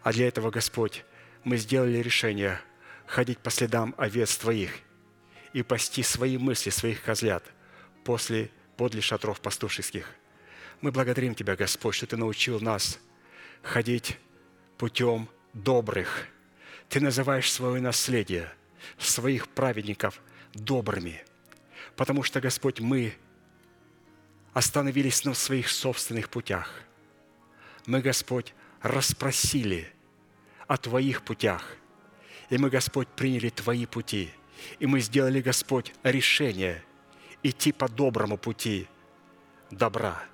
А для этого, Господь, мы сделали решение ходить по следам овец Твоих и пасти свои мысли, своих козлят после, подле шатров пастушеских. Мы благодарим Тебя, Господь, что Ты научил нас ходить путем добрых. Ты называешь свое наследие, своих праведников добрыми, потому что, Господь, мы остановились на своих собственных путях. Мы, Господь, расспросили о Твоих путях, и мы, Господь, приняли Твои пути, и мы сделали, Господь, решение идти по доброму пути добра –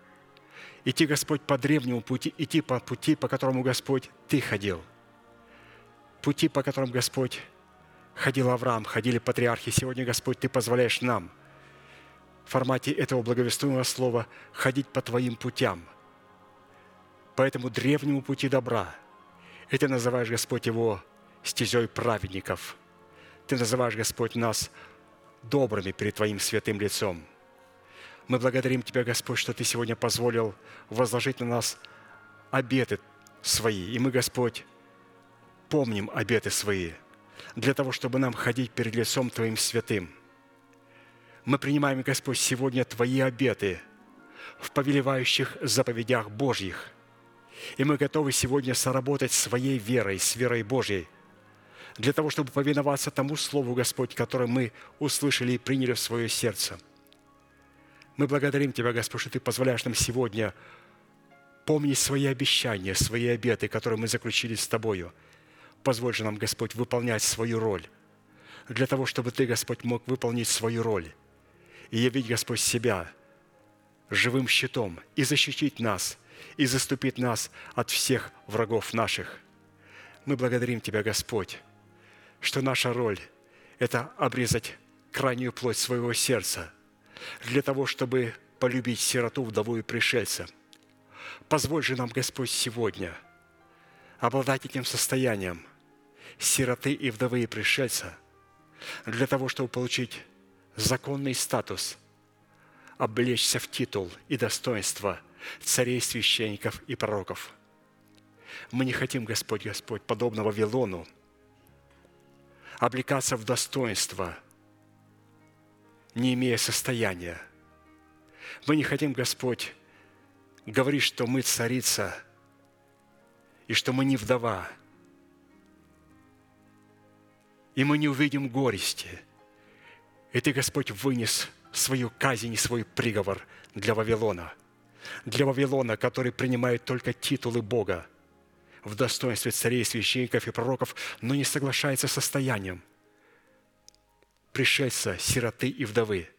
идти, Господь, по древнему пути, идти по пути, по которому, Господь, Ты ходил. Пути, по которым, Господь, ходил Авраам, ходили патриархи. Сегодня, Господь, Ты позволяешь нам в формате этого благовествуемого слова ходить по Твоим путям, по этому древнему пути добра. И Ты называешь, Господь, его стезей праведников. Ты называешь, Господь, нас добрыми перед Твоим святым лицом – мы благодарим Тебя, Господь, что Ты сегодня позволил возложить на нас обеты свои. И мы, Господь, помним обеты свои для того, чтобы нам ходить перед лицом Твоим святым. Мы принимаем, Господь, сегодня Твои обеты в повелевающих заповедях Божьих. И мы готовы сегодня соработать своей верой, с верой Божьей, для того, чтобы повиноваться тому Слову, Господь, которое мы услышали и приняли в свое сердце – мы благодарим Тебя, Господь, что Ты позволяешь нам сегодня помнить свои обещания, свои обеты, которые мы заключили с Тобою. Позволь же нам, Господь, выполнять свою роль, для того, чтобы Ты, Господь, мог выполнить свою роль и явить, Господь, себя живым щитом и защитить нас, и заступить нас от всех врагов наших. Мы благодарим Тебя, Господь, что наша роль – это обрезать крайнюю плоть своего сердца – для того, чтобы полюбить сироту, вдову и пришельца. Позволь же нам, Господь, сегодня обладать этим состоянием сироты и вдовы и пришельца для того, чтобы получить законный статус, облечься в титул и достоинство царей, священников и пророков. Мы не хотим, Господь, Господь, подобно Вавилону, облекаться в достоинство – не имея состояния. Мы не хотим, Господь, говорить, что мы царица и что мы не вдова. И мы не увидим горести. И Ты, Господь, вынес свою казнь и свой приговор для Вавилона. Для Вавилона, который принимает только титулы Бога в достоинстве царей, священников и пророков, но не соглашается с состоянием – пришельца, сироты и вдовы.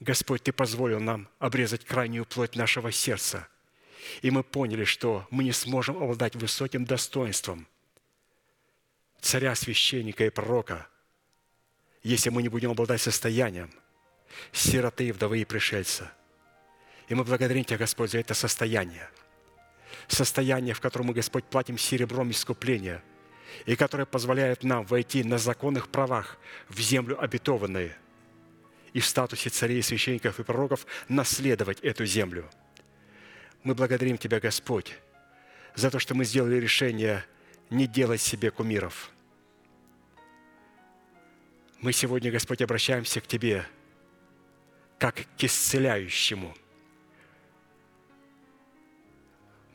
Господь, Ты позволил нам обрезать крайнюю плоть нашего сердца. И мы поняли, что мы не сможем обладать высоким достоинством царя, священника и пророка, если мы не будем обладать состоянием сироты, вдовы и пришельца. И мы благодарим Тебя, Господь, за это состояние. Состояние, в котором мы, Господь, платим серебром искупления – и которая позволяет нам войти на законных правах в землю обетованную и в статусе царей, священников и пророков наследовать эту землю. Мы благодарим Тебя, Господь, за то, что мы сделали решение не делать себе кумиров. Мы сегодня, Господь, обращаемся к Тебе как к исцеляющему –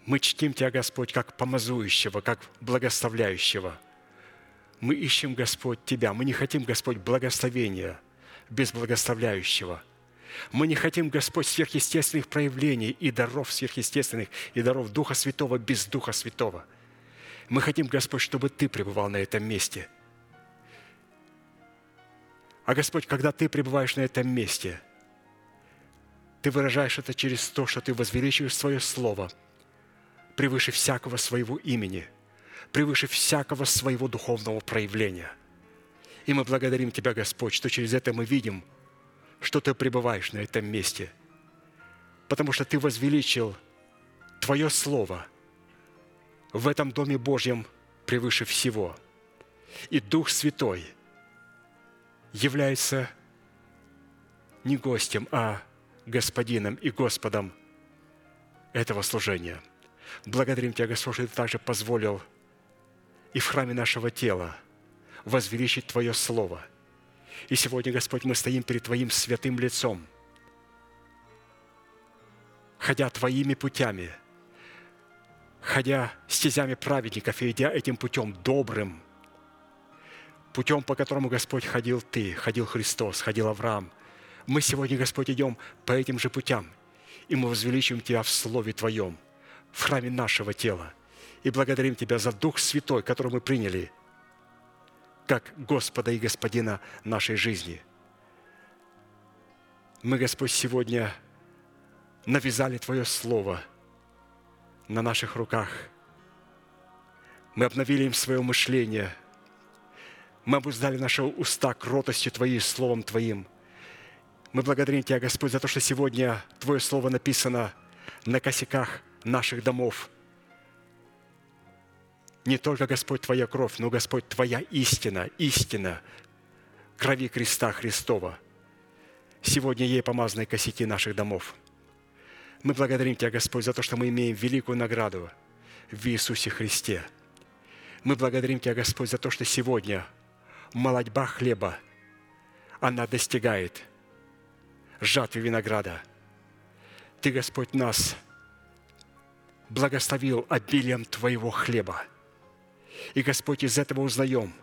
Мы чтим Тебя, Господь, как помазующего, как благословляющего. Мы ищем, Господь, Тебя. Мы не хотим, Господь, благословения без благословляющего. Мы не хотим, Господь, сверхъестественных проявлений и даров сверхъестественных, и даров Духа Святого без Духа Святого. Мы хотим, Господь, чтобы Ты пребывал на этом месте. А, Господь, когда Ты пребываешь на этом месте, Ты выражаешь это через то, что Ты возвеличиваешь свое Слово превыше всякого своего имени, превыше всякого своего духовного проявления. И мы благодарим Тебя, Господь, что через это мы видим – что ты пребываешь на этом месте, потому что ты возвеличил Твое Слово в этом Доме Божьем превыше всего. И Дух Святой является не гостем, а Господином и Господом этого служения. Благодарим Тебя, Господь, что Ты также позволил и в храме нашего тела возвеличить Твое Слово – и сегодня, Господь, мы стоим перед Твоим святым лицом, ходя Твоими путями, ходя стезями праведников и идя этим путем добрым, путем, по которому, Господь, ходил Ты, ходил Христос, ходил Авраам. Мы сегодня, Господь, идем по этим же путям, и мы возвеличим Тебя в Слове Твоем, в храме нашего тела, и благодарим Тебя за Дух Святой, который мы приняли – как Господа и Господина нашей жизни. Мы, Господь, сегодня навязали Твое Слово на наших руках. Мы обновили им свое мышление. Мы обуздали наши уста кротостью Твоей, Словом Твоим. Мы благодарим Тебя, Господь, за то, что сегодня Твое Слово написано на косяках наших домов – не только, Господь, Твоя кровь, но, Господь, Твоя истина, истина крови креста Христова. Сегодня ей помазаны косяки наших домов. Мы благодарим Тебя, Господь, за то, что мы имеем великую награду в Иисусе Христе. Мы благодарим Тебя, Господь, за то, что сегодня молодьба хлеба, она достигает жатвы винограда. Ты, Господь, нас благословил обилием Твоего хлеба – и, Господь, из этого узнаем,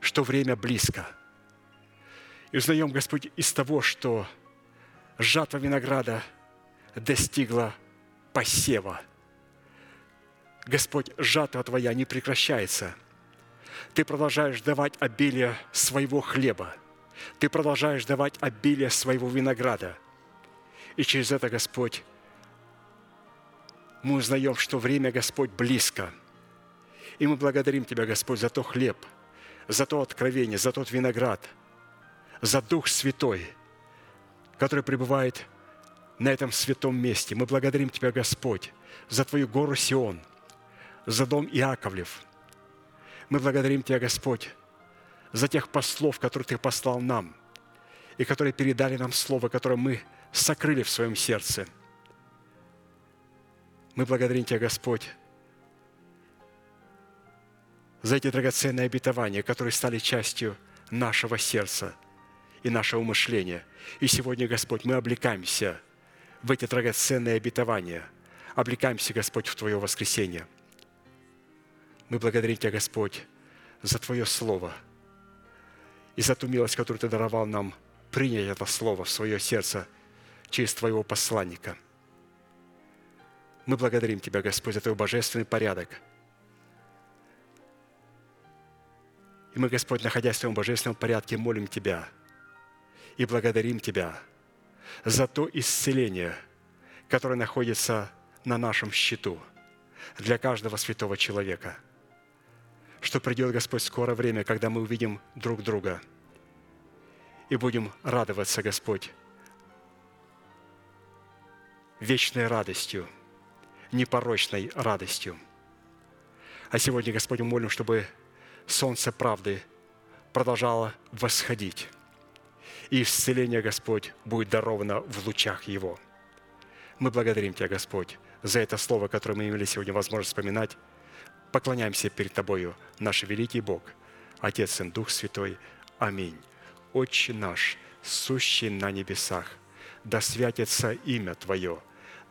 что время близко. И узнаем, Господь, из того, что жатва винограда достигла посева. Господь, жатва Твоя не прекращается. Ты продолжаешь давать обилие своего хлеба. Ты продолжаешь давать обилие своего винограда. И через это, Господь, мы узнаем, что время, Господь, близко – и мы благодарим Тебя, Господь, за то хлеб, за то откровение, за тот виноград, за Дух Святой, который пребывает на этом святом месте. Мы благодарим Тебя, Господь, за Твою гору Сион, за дом Иаковлев. Мы благодарим Тебя, Господь, за тех послов, которые Ты послал нам, и которые передали нам Слово, которое мы сокрыли в своем сердце. Мы благодарим Тебя, Господь, за эти драгоценные обетования, которые стали частью нашего сердца и нашего мышления. И сегодня, Господь, мы облекаемся в эти драгоценные обетования. Облекаемся, Господь, в Твое воскресение. Мы благодарим Тебя, Господь, за Твое Слово и за ту милость, которую Ты даровал нам принять это Слово в свое сердце через Твоего посланника. Мы благодарим Тебя, Господь, за Твой божественный порядок – И мы, Господь, находясь в Твоем божественном порядке, молим Тебя и благодарим Тебя за то исцеление, которое находится на нашем счету для каждого святого человека. Что придет, Господь, скоро время, когда мы увидим друг друга и будем радоваться, Господь, вечной радостью, непорочной радостью. А сегодня, Господь, молим, чтобы солнце правды продолжало восходить. И исцеление, Господь, будет даровано в лучах Его. Мы благодарим Тебя, Господь, за это слово, которое мы имели сегодня возможность вспоминать. Поклоняемся перед Тобою, наш великий Бог, Отец и Дух Святой. Аминь. Отче наш, сущий на небесах, да святится имя Твое,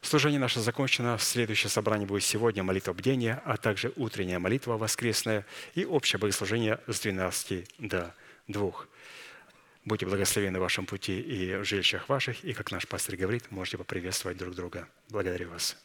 Служение наше закончено. Следующее собрание будет сегодня, молитва бдения, а также утренняя молитва воскресная и общее богослужение с 12 до двух. Будьте благословены в вашем пути и в жилищах ваших, и, как наш пастор говорит, можете поприветствовать друг друга. Благодарю вас.